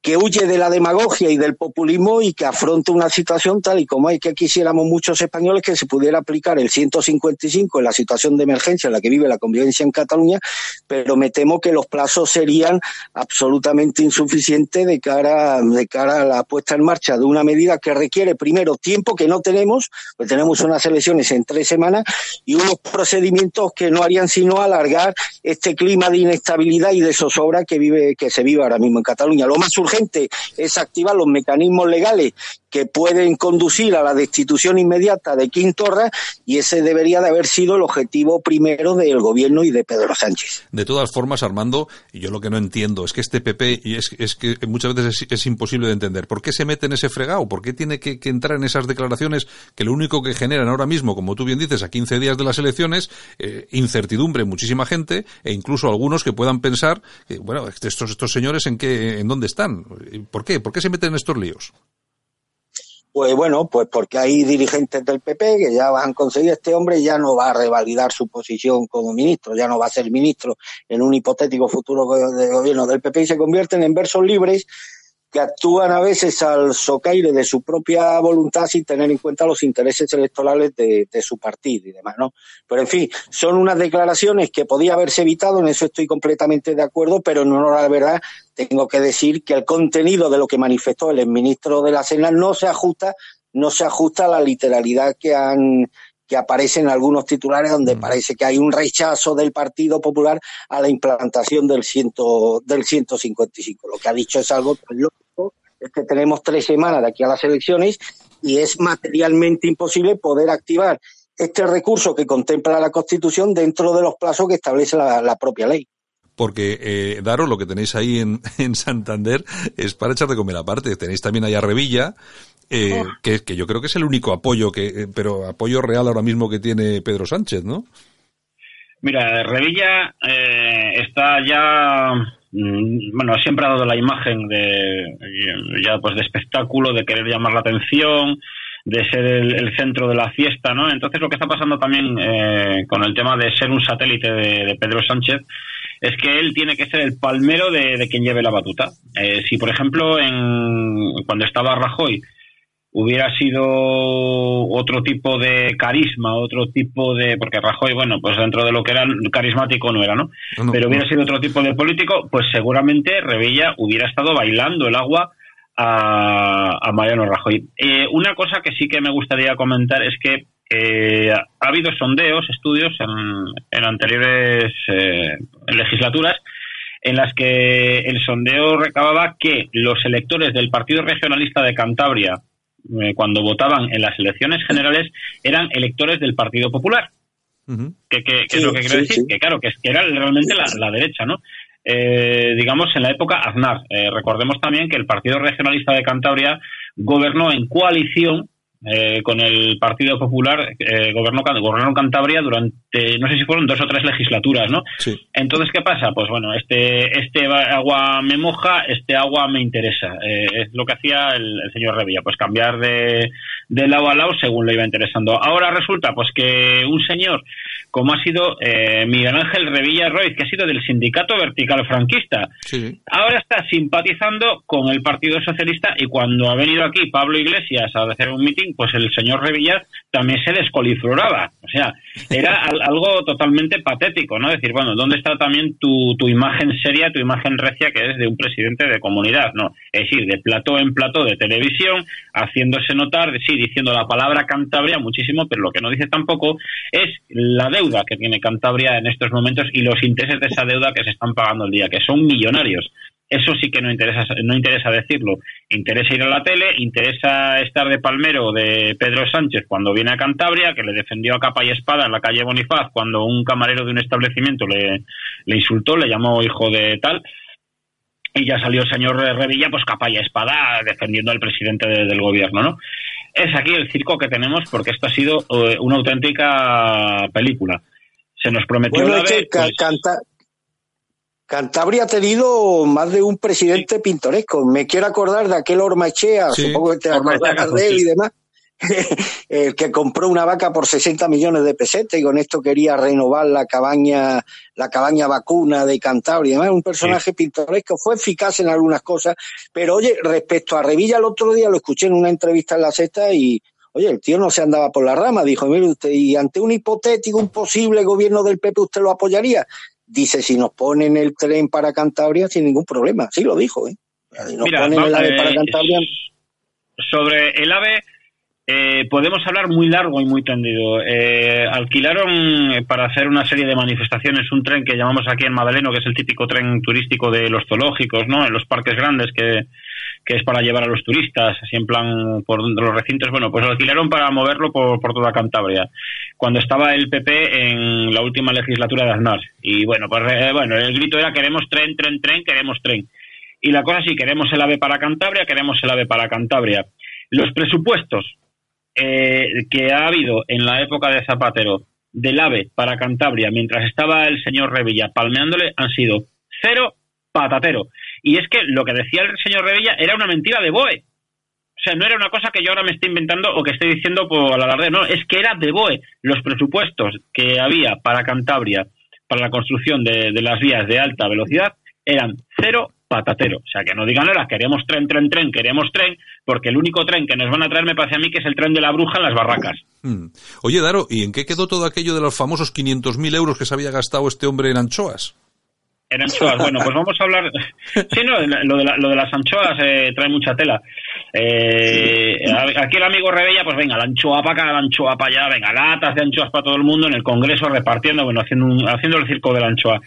que huye de la demagogia y del populismo y que afronta una situación tal y como hay que quisiéramos muchos españoles que se pudiera aplicar el 155 en la situación de emergencia en la que vive la convivencia en Cataluña, pero me temo que los plazos serían absolutamente insuficientes de cara, de cara a la puesta en marcha de una medida que requiere primero tiempo que no tenemos, pues tenemos unas elecciones en tres semanas y unos procedimientos que no harían sino alargar este clima de inestabilidad y de zozobra que vive, que se vive ahora mismo en Cataluña. Lo más urgente es activar los mecanismos legales que pueden conducir a la destitución inmediata de Quintorra y ese debería de haber sido el objetivo primero del gobierno y de Pedro Sánchez. De todas formas, Armando, yo lo que no entiendo es que este PP, y es, es que muchas veces es, imposible de entender, ¿por qué se mete en ese fregado? ¿Por qué tiene que, entrar en esas declaraciones que lo único que generan ahora mismo, como tú bien dices, a 15 días de las elecciones, eh, incertidumbre en muchísima gente e incluso algunos que puedan pensar, bueno, estos, estos señores en qué, en dónde están? ¿Por qué? ¿Por qué se meten en estos líos? Pues bueno, pues porque hay dirigentes del PP que ya han conseguido este hombre ya no va a revalidar su posición como ministro, ya no va a ser ministro en un hipotético futuro de gobierno del PP y se convierten en versos libres que actúan a veces al socaire de su propia voluntad sin tener en cuenta los intereses electorales de, su partido y demás, ¿no? Pero en fin, son unas declaraciones que podía haberse evitado, en eso estoy completamente de acuerdo, pero en honor a la verdad tengo que decir que el contenido de lo que manifestó el ministro de la Sena no se ajusta, no se ajusta a la literalidad que han que aparece en algunos titulares donde mm. parece que hay un rechazo del Partido Popular a la implantación del, ciento, del 155. Lo que ha dicho es algo tan lógico, es que tenemos tres semanas de aquí a las elecciones y es materialmente imposible poder activar este recurso que contempla la Constitución dentro de los plazos que establece la propia ley porque eh, Daro, lo que tenéis ahí en, en, Santander es para echar de comer aparte. Tenéis también allá Revilla, eh, oh. que, que, yo creo que es el único apoyo, que eh, pero apoyo real ahora mismo que tiene Pedro Sánchez, ¿no? Mira, Revilla eh, está ya, mm, bueno, siempre ha dado la imagen de, ya pues de espectáculo, de querer llamar la atención, de ser el, centro de la fiesta, ¿no? Entonces lo que está pasando también eh, con el tema de ser un satélite de, Pedro Sánchez es que él tiene que ser el palmero de, quien lleve la batuta. Eh, si, por ejemplo, en, cuando estaba Rajoy hubiera sido otro tipo de carisma, otro tipo de... porque Rajoy, bueno, pues dentro de lo que era carismático no era, ¿no? Pero hubiera sido otro tipo de político, pues seguramente Revilla hubiera estado bailando el agua a, Mariano Rajoy. Eh, una cosa que sí que me gustaría comentar es que eh, ha habido sondeos, estudios en, anteriores eh, legislaturas en las que el sondeo recababa que los electores del Partido Regionalista de Cantabria, cuando votaban en las elecciones generales, eran electores del Partido Popular. que, es lo que quiero decir? Que claro, que, era realmente la, la derecha, ¿no? Eh, digamos, en la época Aznar. Eh, recordemos también que el Partido Regionalista de Cantabria gobernó en coalición eh, con el Partido Popular, eh, gobernó, gobernó Cantabria durante, no sé si fueron dos o tres legislaturas, ¿no? Entonces, ¿qué pasa? Pues bueno, este, este agua me moja, este agua me interesa. es lo que hacía el, el, señor Revilla, pues cambiar de, de lado a lado según le iba interesando. Ahora resulta, pues que un señor como ha sido eh, Miguel Ángel Revilla Roy, que ha sido del sindicato vertical franquista. Ahora está simpatizando con el Partido Socialista y cuando ha venido aquí Pablo Iglesias a hacer un mitin, pues el señor Revilla también se descolifloraba. O sea, era algo totalmente patético, ¿no? Decir, bueno, ¿dónde está también tu, tu imagen seria, tu imagen recia que es de un presidente de comunidad? No, es decir, de plató en plató de televisión, haciéndose notar, sí, diciendo la palabra Cantabria muchísimo, pero lo que no dice tampoco es la deuda que tiene Cantabria en estos momentos y los intereses de esa deuda que se están pagando el día, que son millonarios. Eso sí que no interesa, no interesa decirlo. Interesa ir a la tele, interesa estar de palmero de Pedro Sánchez cuando viene a Cantabria, que le defendió a capa y espada en la calle Bonifaz cuando un camarero de un establecimiento le, le insultó, le llamó hijo de tal y ya salió el señor Revilla, pues capa y espada defendiendo al presidente del gobierno, ¿no? Es aquí el circo que tenemos porque esto ha sido eh, una auténtica película. Se nos prometió una vez, pues Cantabria ha tenido más de un presidente pintoresco. Me quiero acordar de aquel Ormachea, supongo que te acordarás de él y demás el que compró una vaca por 60 millones de pesetas y con esto quería renovar la cabaña, la cabaña vacuna de Cantabria. Además, un personaje pintoresco, fue eficaz en algunas cosas, pero oye, respecto a Revilla el otro día lo escuché en una entrevista en la sexta y, oye, el tío no se andaba por la rama, dijo, mire usted, y ante un hipotético, un posible gobierno del PP, ¿usted lo apoyaría? Dice, si nos ponen el tren para Cantabria, sin ningún problema. Sí lo dijo, ¿eh? Si nos ponen el AVE para Cantabria... Sobre el AVE eh, podemos hablar muy largo y muy tendido. Eh, alquilaron eh, para hacer una serie de manifestaciones un tren que llamamos aquí en Madaleno, que es el típico tren turístico de los zoológicos, ¿no? En los parques grandes que, es para llevar a los turistas, así en plan por los recintos. Bueno, pues lo alquilaron para moverlo por, por toda Cantabria, cuando estaba el PP en la última legislatura de Aznar. Y bueno, pues bueno, el grito era queremos tren, tren, tren, queremos tren. Y la cosa sí, queremos el AVE para Cantabria, queremos el AVE para Cantabria. Los presupuestos eh, que ha habido en la época de Zapatero del AVE para Cantabria mientras estaba el señor Revilla palmeándole han sido cero patatero. Y es que lo que decía el señor Revilla era una mentira de BOE. O sea, no era una cosa que yo ahora me esté inventando o que esté diciendo por la tarde, no, es que era de BOE. Los presupuestos que había para Cantabria, para la construcción de, de las vías de alta velocidad, eran cero patatero. O sea, que no digan ahora, queremos tren, tren, tren, queremos tren, porque el único tren que nos van a traer me parece a mí que es el tren de la bruja en las barracas. Hmm. Oye, Daro, ¿y en qué quedó todo aquello de los famosos 500.000 euros que se había gastado este hombre en anchoas? En anchoas, bueno, pues vamos a hablar. Sí, no, lo de, lo de las anchoas eh, trae mucha tela. Eh, aquí el amigo Rebella, pues venga, la anchoa para acá, la anchoa para allá, venga, latas de anchoas para todo el mundo en el Congreso repartiendo, bueno, haciendo, haciendo el circo de la anchoa.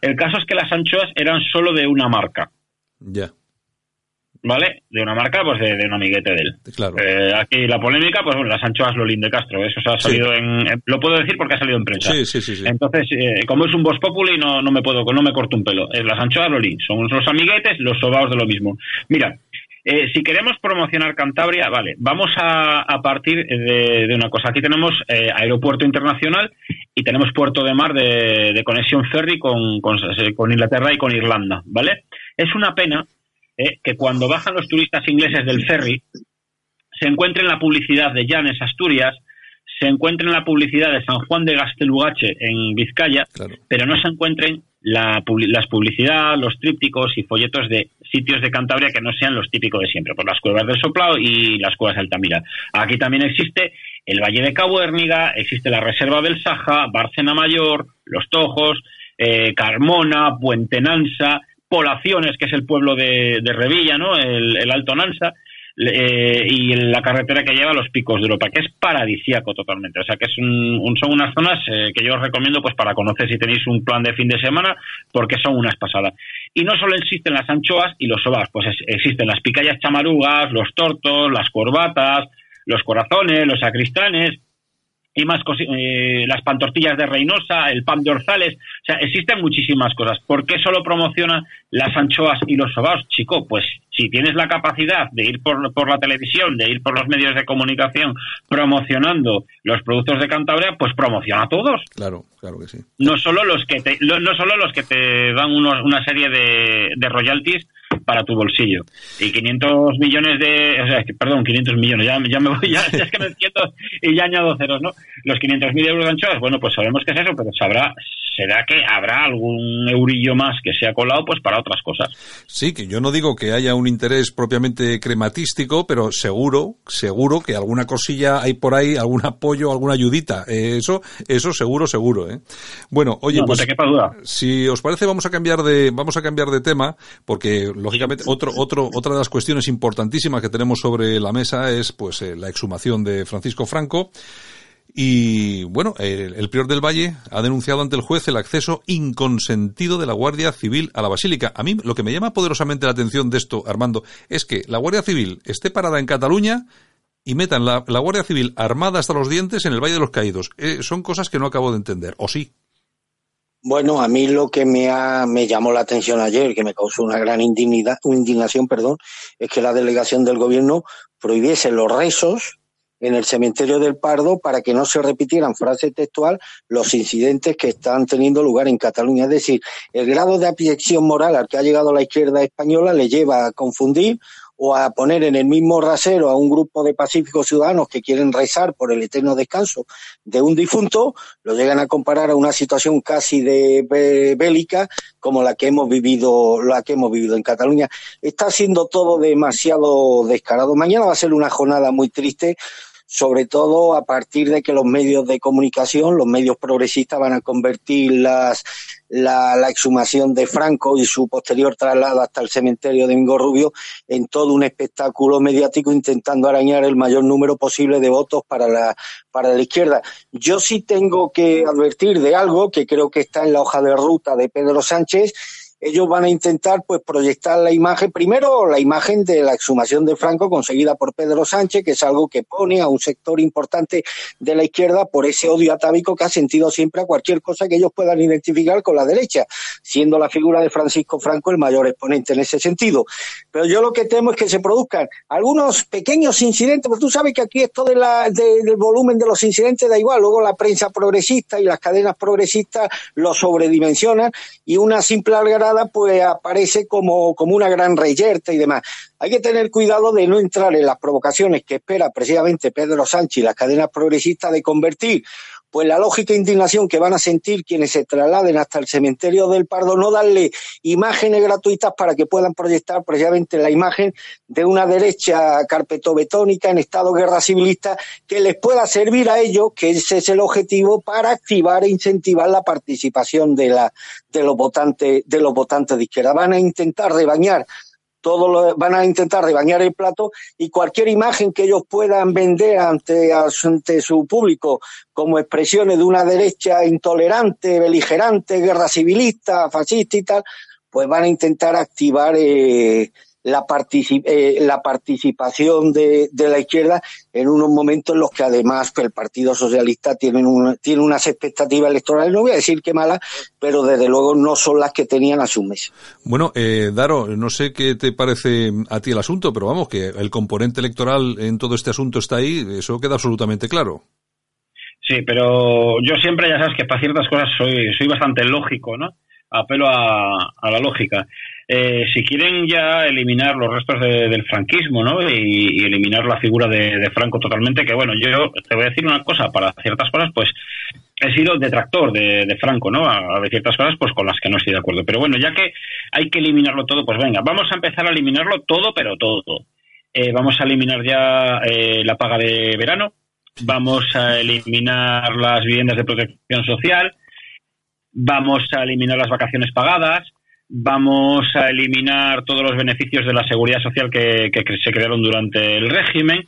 El caso es que las anchoas eran solo de una marca. Ya. ¿Vale? De una marca, pues de, un amiguete de él. Claro. Eh, aquí la polémica, pues bueno, las anchoas Lolín de Castro. Eso se ha salido en, Lo puedo decir porque ha salido en prensa. Sí, sí, sí. Entonces, eh, como es un Voz Populi, no, no me puedo, no me corto un pelo. Es las anchoas Lolín. Son los amiguetes, los sobaos de lo mismo. Mira, eh, si queremos promocionar Cantabria, vale, vamos a, partir de, una cosa. Aquí tenemos eh, aeropuerto internacional y tenemos puerto de mar de, conexión ferry con, con, Inglaterra y con Irlanda, ¿vale? Es una pena eh, que cuando bajan los turistas ingleses del ferry se encuentren la publicidad de Llanes, Asturias, se encuentren la publicidad de San Juan de Gastelugache en Vizcaya, pero no se encuentren la, las publicidad, los trípticos y folletos de sitios de Cantabria que no sean los típicos de siempre, por las cuevas del Soplao y las cuevas de Altamira. Aquí también existe el Valle de Cabo Herniga, existe la Reserva del Saja, Bárcena Mayor, Los Tojos, eh, Carmona, Puente Nansa, Polaciones, que es el pueblo de, Revilla, ¿no? el, el Alto Nansa, eh, y la carretera que lleva a los picos de Europa, que es paradisíaco totalmente. O sea, que es un, son unas zonas eh, que yo os recomiendo pues para conocer si tenéis un plan de fin de semana, porque son unas pasadas. Y no solo existen las anchoas y los sobas, pues existen las picayas chamarugas, los tortos, las corbatas, los corazones, los sacristanes, y más eh, las pantortillas de Reynosa, el pan de Orzales, o sea, existen muchísimas cosas. ¿Por qué solo promociona las anchoas y los sobaos? Chico, pues si tienes la capacidad de ir por, por la televisión, de ir por los medios de comunicación promocionando los productos de Cantabria, pues promociona a todos. Claro, claro que sí. No solo los que te, no solo los que te dan una serie de, de royalties para tu bolsillo. Y 500 millones de, o sea, perdón, 500 millones, ya, ya me voy, ya, es que me entiendo y ya añado ceros, ¿no? Los 500.000 euros de anchoas, bueno, pues sabemos que es eso, pero sabrá, será que habrá algún eurillo más que se ha colado, pues para otras cosas. Sí, que yo no digo que haya un interés propiamente crematístico, pero seguro, seguro que alguna cosilla hay por ahí, algún apoyo, alguna ayudita. Eh, eso, eso seguro, seguro, ¿eh? Bueno, oye, pues, si os parece, vamos a cambiar de, vamos a cambiar de tema, porque lógicamente, otro, otro, otra de las cuestiones importantísimas que tenemos sobre la mesa es, pues, eh, la exhumación de Francisco Franco. Y bueno, el, prior del Valle ha denunciado ante el juez el acceso inconsentido de la Guardia Civil a la Basílica. A mí lo que me llama poderosamente la atención de esto, Armando, es que la Guardia Civil esté parada en Cataluña y metan la, Guardia Civil armada hasta los dientes en el Valle de los Caídos. Eh, son cosas que no acabo de entender, ¿o sí? Bueno, a mí lo que me, ha, llamó la atención ayer, que me causó una gran indignación, perdón, es que la delegación del gobierno prohibiese los rezos en el cementerio del Pardo para que no se repitieran frase textual los incidentes que están teniendo lugar en Cataluña. Es decir, el grado de abyección moral al que ha llegado la izquierda española le lleva a confundir o a poner en el mismo rasero a un grupo de pacíficos ciudadanos que quieren rezar por el eterno descanso de un difunto, lo llegan a comparar a una situación casi de bélica como la que hemos vivido, la que hemos vivido en Cataluña. Está siendo todo demasiado descarado. Mañana va a ser una jornada muy triste sobre todo a partir de que los medios de comunicación, los medios progresistas van a convertir las, la, la, exhumación de Franco y su posterior traslado hasta el cementerio de Mingo Rubio en todo un espectáculo mediático intentando arañar el mayor número posible de votos para la, para la izquierda. Yo sí tengo que advertir de algo que creo que está en la hoja de ruta de Pedro Sánchez ellos van a intentar pues proyectar la imagen, primero la imagen de la exhumación de Franco conseguida por Pedro Sánchez, que es algo que pone a un sector importante de la izquierda por ese odio atávico que ha sentido siempre a cualquier cosa que ellos puedan identificar con la derecha, siendo la figura de Francisco Franco el mayor exponente en ese sentido. Pero yo lo que temo es que se produzcan algunos pequeños incidentes, porque tú sabes que aquí esto del volumen de los incidentes da igual, luego la prensa progresista y las cadenas progresistas lo sobredimensionan y una simple algarada pues aparece como, como una gran reyerta y demás. Hay que tener cuidado de no entrar en las provocaciones que espera precisamente Pedro Sánchez y las cadenas progresistas de convertir pues la lógica indignación que van a sentir quienes se trasladen hasta el cementerio del Pardo, no darle imágenes gratuitas para que puedan proyectar precisamente la imagen de una derecha carpetobetónica en estado de guerra civilista que les pueda servir a ellos, que ese es el objetivo, para activar e incentivar la participación de, la, de los votantes, de los votantes de izquierda. Van a intentar rebañar todo lo, van a intentar rebañar el plato y cualquier imagen que ellos puedan vender ante, ante su público como expresiones de una derecha intolerante, beligerante, guerra civilista, fascista y tal, pues van a intentar activar eh, la, eh, la participación de, de, la izquierda en unos momentos en los que además el Partido Socialista tiene, un, tiene unas expectativas electorales, no voy a decir que malas, pero desde luego no son las que tenían a su mes. Bueno, eh, Daro, no sé qué te parece a ti el asunto, pero vamos, que el componente electoral en todo este asunto está ahí, eso queda absolutamente claro. Sí, pero yo siempre, ya sabes que para ciertas cosas soy, soy bastante lógico, ¿no? Apelo a, a la lógica. Eh, si quieren ya eliminar los restos del franquismo ¿no? y, eliminar la figura de, Franco totalmente, que bueno, yo te voy a decir una cosa, para ciertas cosas, pues he sido detractor de, Franco, ¿no? A, ciertas cosas, pues con las que no estoy de acuerdo. Pero bueno, ya que hay que eliminarlo todo, pues venga, vamos a empezar a eliminarlo todo, pero todo. Eh, vamos a eliminar ya eh, la paga de verano, vamos a eliminar las viviendas de protección social, vamos a eliminar las vacaciones pagadas, vamos a eliminar todos los beneficios de la seguridad social que, se crearon durante el régimen.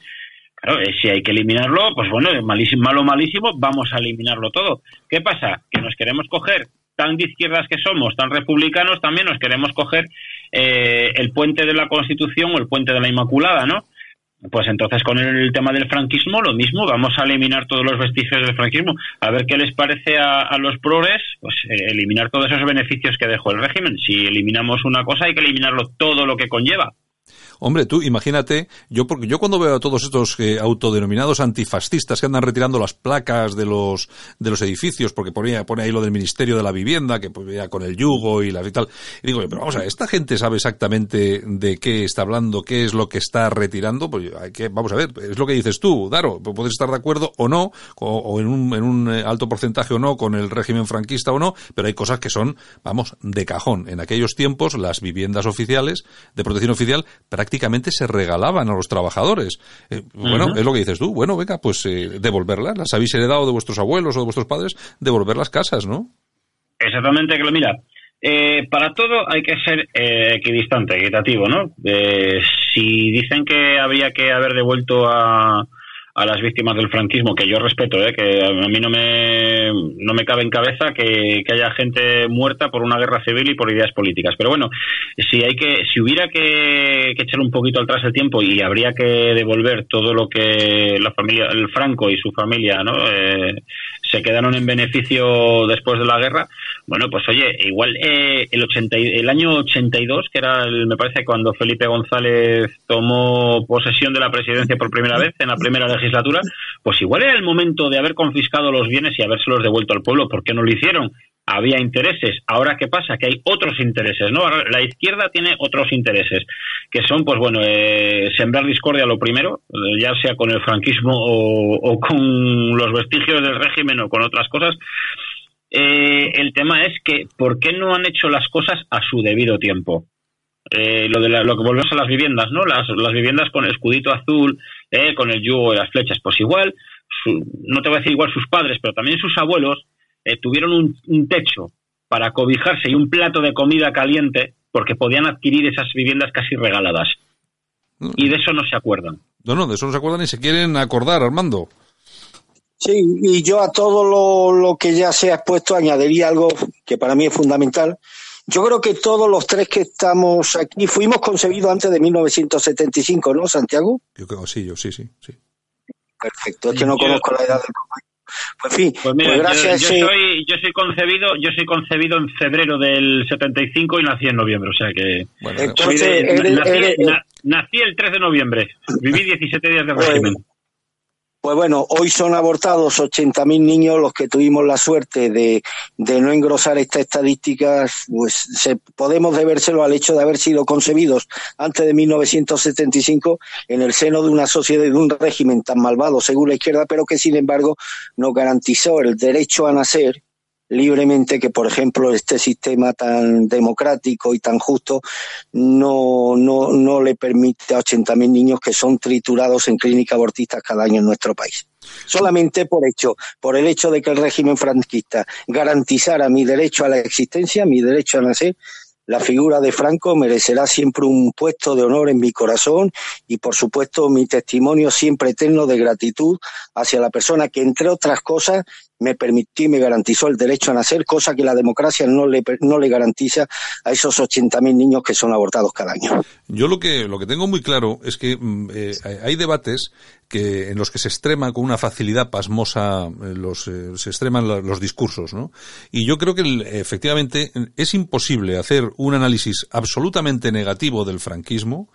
Claro, eh, si hay que eliminarlo, pues bueno, malísimo, malo, malísimo, vamos a eliminarlo todo. ¿Qué pasa? Que nos queremos coger, tan de izquierdas que somos, tan republicanos, también nos queremos coger eh, el puente de la Constitución o el puente de la Inmaculada, ¿no? Pues entonces con el tema del franquismo lo mismo, vamos a eliminar todos los vestigios del franquismo. A ver qué les parece a, los progres, pues eh, eliminar todos esos beneficios que dejó el régimen. Si eliminamos una cosa hay que eliminarlo todo lo que conlleva. Hombre, tú imagínate, yo porque yo cuando veo a todos estos eh, autodenominados antifascistas que andan retirando las placas de los de los edificios porque ponía pone ahí lo del Ministerio de la Vivienda que pues con el yugo y las y tal, y digo, pero vamos a ver, esta gente sabe exactamente de qué está hablando, qué es lo que está retirando, pues hay que vamos a ver, es lo que dices tú, Daro, puedes estar de acuerdo o no o, en un en un eh, alto porcentaje o no con el régimen franquista o no, pero hay cosas que son, vamos, de cajón. En aquellos tiempos las viviendas oficiales de protección oficial prácticamente se regalaban a los trabajadores. Eh, bueno, es lo que dices tú. Bueno, venga, pues eh, devolverlas. Las habéis heredado de vuestros abuelos o de vuestros padres, devolver las casas, ¿no? Exactamente, que lo mira. Eh, para todo hay que ser equidistante, equitativo, ¿no? si dicen que habría que haber devuelto a, a las víctimas del franquismo, que yo respeto, ¿eh? que a mí no me, no me cabe en cabeza que, haya gente muerta por una guerra civil y por ideas políticas. Pero bueno, si hay que, si hubiera que, echar un poquito atrás el tiempo y habría que devolver todo lo que la familia, el Franco y su familia, ¿no? Eh, se quedaron en beneficio después de la guerra, bueno, pues oye, igual eh, el, 80, el año 82, que era, el, me parece, cuando Felipe González tomó posesión de la presidencia por primera vez en la primera legislatura, pues igual era el momento de haber confiscado los bienes y habérselos devuelto al pueblo. ¿Por qué no lo hicieron? había intereses. Ahora, ¿qué pasa? Que hay otros intereses, ¿no? la izquierda tiene otros intereses, que son, pues bueno, eh, sembrar discordia lo primero, eh, ya sea con el franquismo o, con los vestigios del régimen o con otras cosas. Eh, el tema es que, ¿por qué no han hecho las cosas a su debido tiempo? lo de lo que volvemos a las viviendas, ¿no? Las, las viviendas con el escudito azul, con el yugo y las flechas, pues igual, no te voy a decir igual sus padres, pero también sus abuelos eh, tuvieron un, techo para cobijarse y un plato de comida caliente porque podían adquirir esas viviendas casi regaladas. Y de eso no se acuerdan. No, no, de eso no se acuerdan ni se quieren acordar, Armando. Sí, y yo a todo lo, lo que ya se ha expuesto añadiría algo que para mí es fundamental. Yo creo que todos los tres que estamos aquí fuimos concebidos antes de 1975, ¿no, Santiago? Yo creo sí, yo sí, sí, sí. Perfecto, es que no conozco la edad del pues, fin, pues, mira, pues gracias. Yo, soy, yo soy concebido, yo soy concebido en febrero del 75 y nací en noviembre, o sea que bueno, nací, el 3 de noviembre, viví 17 días de régimen. Pues bueno, hoy son abortados 80.000 niños los que tuvimos la suerte de, de no engrosar estas estadísticas, pues se, podemos debérselo al hecho de haber sido concebidos antes de 1975 en el seno de una sociedad y de un régimen tan malvado según la izquierda, pero que sin embargo nos garantizó el derecho a nacer libremente que, por ejemplo, este sistema tan democrático y tan justo no, no, no le permite a 80.000 niños que son triturados en clínicas abortistas cada año en nuestro país. Solamente por hecho, por el hecho de que el régimen franquista garantizara mi derecho a la existencia, mi derecho a nacer, la figura de Franco merecerá siempre un puesto de honor en mi corazón y, por supuesto, mi testimonio siempre eterno de gratitud hacia la persona que, entre otras cosas, me permitió y me garantizó el derecho a nacer, cosa que la democracia no le, no le garantiza a esos 80.000 niños que son abortados cada año. Yo lo que, lo que tengo muy claro es que mm, eh, hay debates que, en los que se extrema con una facilidad pasmosa eh, los, eh, se extreman los discursos, ¿no? Y yo creo que efectivamente es imposible hacer un análisis absolutamente negativo del franquismo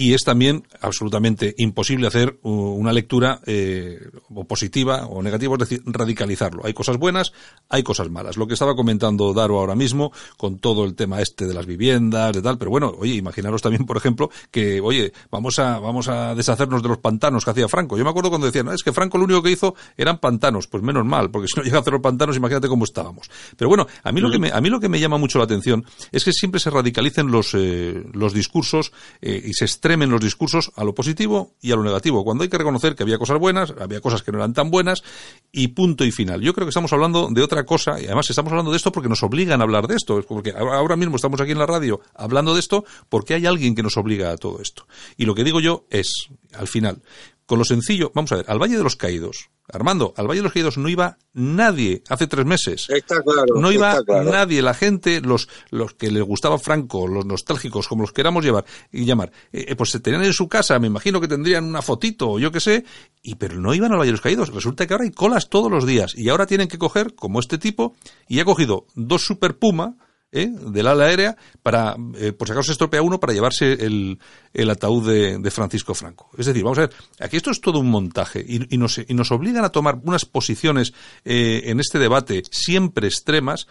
y es también absolutamente imposible hacer una lectura eh, o positiva o negativa, es decir, radicalizarlo. Hay cosas buenas, hay cosas malas. Lo que estaba comentando Daro ahora mismo con todo el tema este de las viviendas, de tal, pero bueno, oye, imaginaros también, por ejemplo, que, oye, vamos a, vamos a deshacernos de los pantanos que hacía Franco. Yo me acuerdo cuando decían, es que Franco lo único que hizo eran pantanos. Pues menos mal, porque si no llega a hacer los pantanos, imagínate cómo estábamos. Pero bueno, a mí lo que me, a mí lo que me llama mucho la atención es que siempre se radicalicen los, eh, los discursos eh, y se extremen los discursos a lo positivo y a lo negativo, cuando hay que reconocer que había cosas buenas, había cosas que no eran tan buenas, y punto y final. Yo creo que estamos hablando de otra cosa, y además estamos hablando de esto porque nos obligan a hablar de esto, porque ahora mismo estamos aquí en la radio hablando de esto porque hay alguien que nos obliga a todo esto. Y lo que digo yo es, al final, con lo sencillo, vamos a ver, al Valle de los Caídos, Armando, al Valle de los Caídos no iba nadie hace tres meses. Está claro. No iba nadie. La gente, los, los que les gustaba Franco, los nostálgicos, como los queramos llevar y llamar, eh, eh, pues se tenían en su casa, me imagino que tendrían una fotito o yo qué sé, y pero no iban al Valle de los Caídos. Resulta que ahora hay colas todos los días y ahora tienen que coger, como este tipo, y ha cogido dos Super Puma, ¿eh? del ala aérea para, eh, por si acaso se estropea uno, para llevarse el, el ataúd de, de, Francisco Franco. Es decir, vamos a ver, aquí esto es todo un montaje y, y, nos, y nos, obligan a tomar unas posiciones eh, en este debate siempre extremas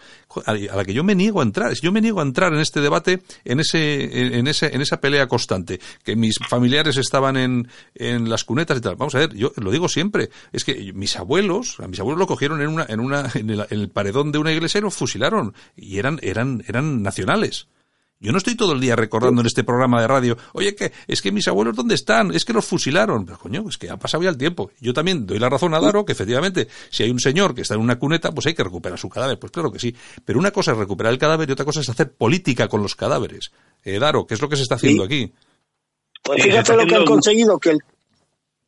a, la que yo me niego a entrar. Yo me niego a entrar en este debate, en, ese, en, ese, en esa pelea constante, que mis familiares estaban en, en las cunetas y tal. Vamos a ver, yo lo digo siempre, es que mis abuelos, a mis abuelos lo cogieron en, una, en, una, en, el, en el paredón de una iglesia y lo fusilaron. Y eran, eran eran, nacionales. Yo no estoy todo el día recordando en este programa de radio, oye, que es que mis abuelos dónde están, es que los fusilaron. Pero coño, es que ha pasado ya el tiempo. Yo también doy la razón a Daro que efectivamente, si hay un señor que está en una cuneta, pues hay que recuperar su cadáver. Pues claro que sí. Pero una cosa es recuperar el cadáver y otra cosa es hacer política con los cadáveres. Eh, Daro, ¿qué es lo que se está haciendo aquí? Pues fíjate lo que han conseguido, que el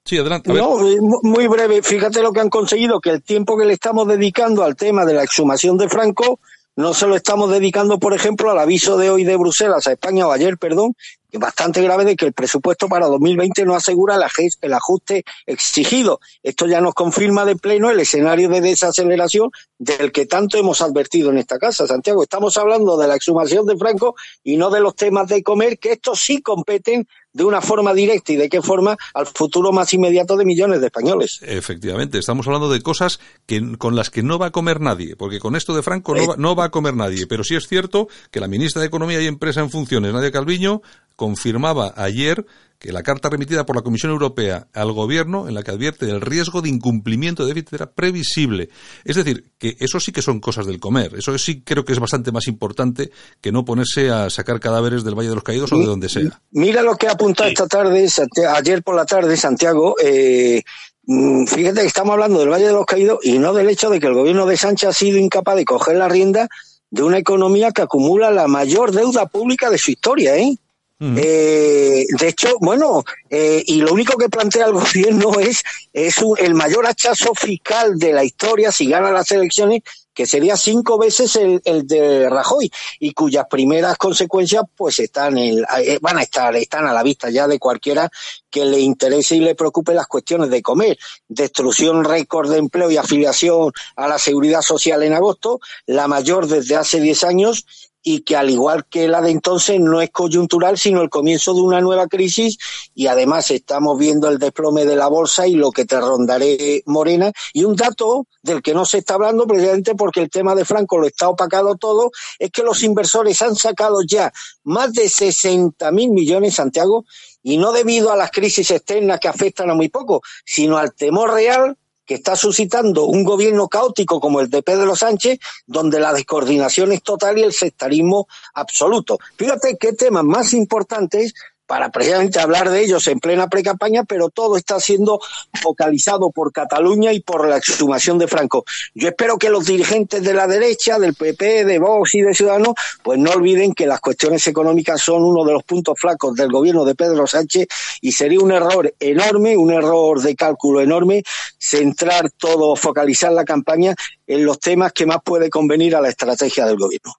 Sí, adelante. No, muy breve. Fíjate lo que han conseguido, que el tiempo que le estamos dedicando al tema de la exhumación de Franco no se lo estamos dedicando, por ejemplo, al aviso de hoy de Bruselas, a España o ayer, perdón, que es bastante grave de que el presupuesto para 2020 no asegura el ajuste exigido. Esto ya nos confirma de pleno el escenario de desaceleración del que tanto hemos advertido en esta casa, Santiago. Estamos hablando de la exhumación de Franco y no de los temas de comer, que estos sí competen de una forma directa y de qué forma al futuro más inmediato de millones de españoles. Efectivamente, estamos hablando de cosas que, con las que no va a comer nadie, porque con esto de Franco no va, no va a comer nadie, pero sí es cierto que la ministra de Economía y Empresa en funciones, Nadia Calviño, confirmaba ayer que la carta remitida por la Comisión Europea al Gobierno, en la que advierte el riesgo de incumplimiento de déficit, era previsible. Es decir, que eso sí que son cosas del comer. Eso sí creo que es bastante más importante que no ponerse a sacar cadáveres del Valle de los Caídos o de donde sea. Mira lo que ha apuntado esta tarde, ayer por la tarde, Santiago. Eh, mm, fíjate que estamos hablando del Valle de los Caídos y no del hecho de que el gobierno de Sánchez ha sido incapaz de coger la rienda de una economía que acumula la mayor deuda pública de su historia, ¿eh? Eh, de hecho, bueno, eh, y lo único que plantea el gobierno es, es el mayor hachazo fiscal de la historia si gana las elecciones, que sería cinco veces el, de Rajoy, y cuyas primeras consecuencias pues están eh, van a estar, están a la vista ya de cualquiera que le interese y le preocupe las cuestiones de comer. Destrucción récord de empleo y afiliación a la seguridad social en agosto, la mayor desde hace diez años, y que al igual que la de entonces no es coyuntural, sino el comienzo de una nueva crisis y además estamos viendo el desplome de la bolsa y lo que te rondaré Morena. Y un dato del que no se está hablando precisamente porque el tema de Franco lo está opacado todo, es que los inversores han sacado ya más de 60 mil millones, Santiago, y no debido a las crisis externas que afectan a muy poco, sino al temor real que está suscitando un gobierno caótico como el de Pedro Sánchez, donde la descoordinación es total y el sectarismo absoluto. Fíjate qué temas más importantes para precisamente hablar de ellos en plena precampaña, pero todo está siendo focalizado por Cataluña y por la exhumación de Franco. Yo espero que los dirigentes de la derecha, del PP, de Vox y de Ciudadanos, pues no olviden que las cuestiones económicas son uno de los puntos flacos del gobierno de Pedro Sánchez y sería un error enorme, un error de cálculo enorme, centrar todo, focalizar la campaña en los temas que más puede convenir a la estrategia del gobierno.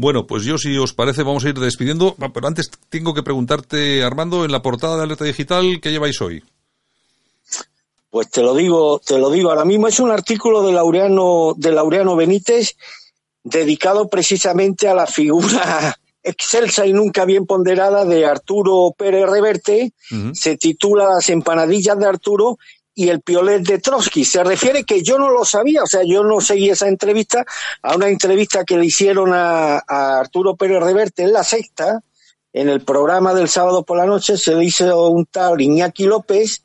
Bueno, pues yo, si os parece, vamos a ir despidiendo. Pero antes tengo que preguntarte, Armando, en la portada de Alerta Digital, ¿qué lleváis hoy? Pues te lo digo, te lo digo ahora mismo. Es un artículo de Laureano, de Laureano Benítez dedicado precisamente a la figura excelsa y nunca bien ponderada de Arturo Pérez Reverte. Se titula Las empanadillas de Arturo y el piolet de Trotsky. Se refiere que yo no lo sabía, o sea, yo no seguí esa entrevista, a una entrevista que le hicieron a, Arturo Pérez Reverte en la sexta, en el programa del sábado por la noche, se le hizo un tal Iñaki López,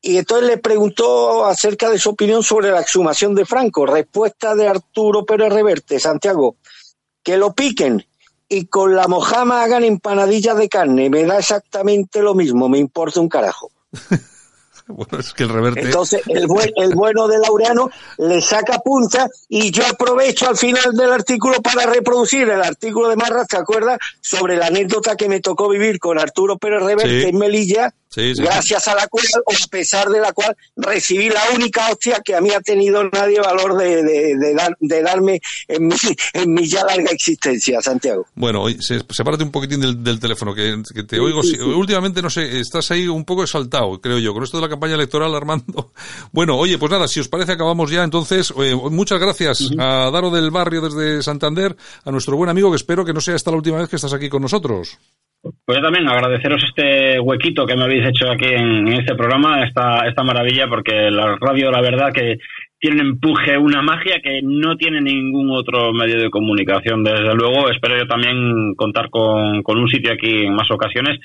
y entonces le preguntó acerca de su opinión sobre la exhumación de Franco. Respuesta de Arturo Pérez Reverte, Santiago, que lo piquen y con la mojama hagan empanadillas de carne, me da exactamente lo mismo, me importa un carajo. Bueno, es que el reverte... Entonces, el, el bueno de Laureano le saca punta y yo aprovecho al final del artículo para reproducir el artículo de Marras, ¿te acuerdas? Sobre la anécdota que me tocó vivir con Arturo Pérez Reverte en Melilla, gracias a la cual, o a pesar de la cual, recibí la única hostia que a mí ha tenido nadie valor de, de, dar, de darme en mi, en mi, ya larga existencia, Santiago. Bueno, sepárate un poquitín del, teléfono, que, te oigo. últimamente, no sé, estás ahí un poco exaltado, creo yo, con esto de la campaña electoral, Armando. Bueno, oye, pues nada, si os parece, acabamos ya. Entonces, eh, muchas gracias a Daro del Barrio desde Santander, a nuestro buen amigo, que espero que no sea esta la última vez que estás aquí con nosotros. Pues también agradeceros este huequito que me habéis hecho aquí en, este programa, esta, esta maravilla, porque la radio, la verdad, que tiene un empuje, una magia que no tiene ningún otro medio de comunicación. Desde luego, espero yo también contar con, un sitio aquí en más ocasiones,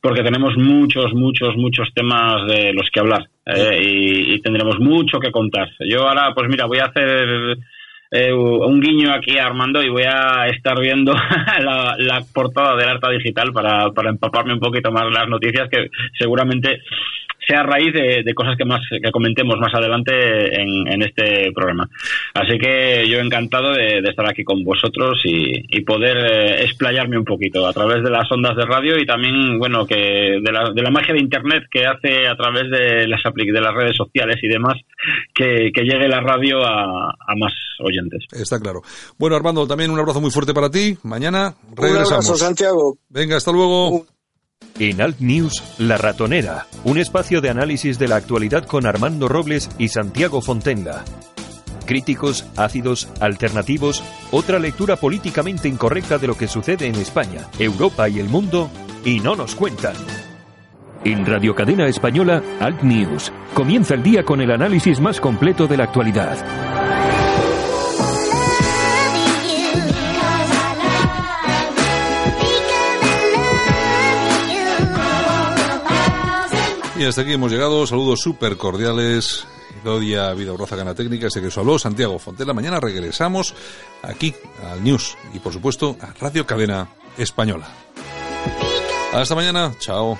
porque tenemos muchos, muchos, muchos temas de los que hablar eh, y, y tendremos mucho que contar. Yo ahora, pues mira, voy a hacer eh, un guiño aquí a Armando y voy a estar viendo la, portada del Arta Digital para, para empaparme un poquito más las noticias que seguramente sea a raíz de, cosas que más que comentemos más adelante en, este programa. Así que yo encantado de, estar aquí con vosotros y, poder eh, explayarme un poquito a través de las ondas de radio y también, bueno, que de la, de la magia de Internet que hace a través de las, de las redes sociales y demás, que, llegue la radio a, más oyentes. Está claro. Bueno, Armando, también un abrazo muy fuerte para ti. Mañana regresamos. Un abrazo, Santiago. Venga, hasta luego. En Alt News, La Ratonera, un espacio de análisis de la actualidad con Armando Robles y Santiago Fontenga. Críticos, ácidos, alternativos, otra lectura políticamente incorrecta de lo que sucede en España, Europa y el mundo, y no nos cuentan. En Radio Cadena Española, Alt News. Comienza el día con el análisis más completo de la actualidad. Y hasta aquí hemos llegado. Saludos súper cordiales. Dodia Vida Broza Gana Técnica, este que os habló Santiago Fontela. Mañana regresamos aquí al News y por supuesto a Radio Cadena Española. Hasta mañana. Chao.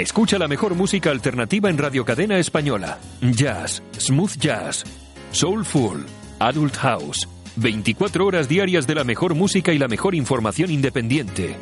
Escucha la mejor música alternativa en Radio Cadena Española. Jazz, smooth jazz, soulful, adult house. 24 horas diarias de la mejor música y la mejor información independiente.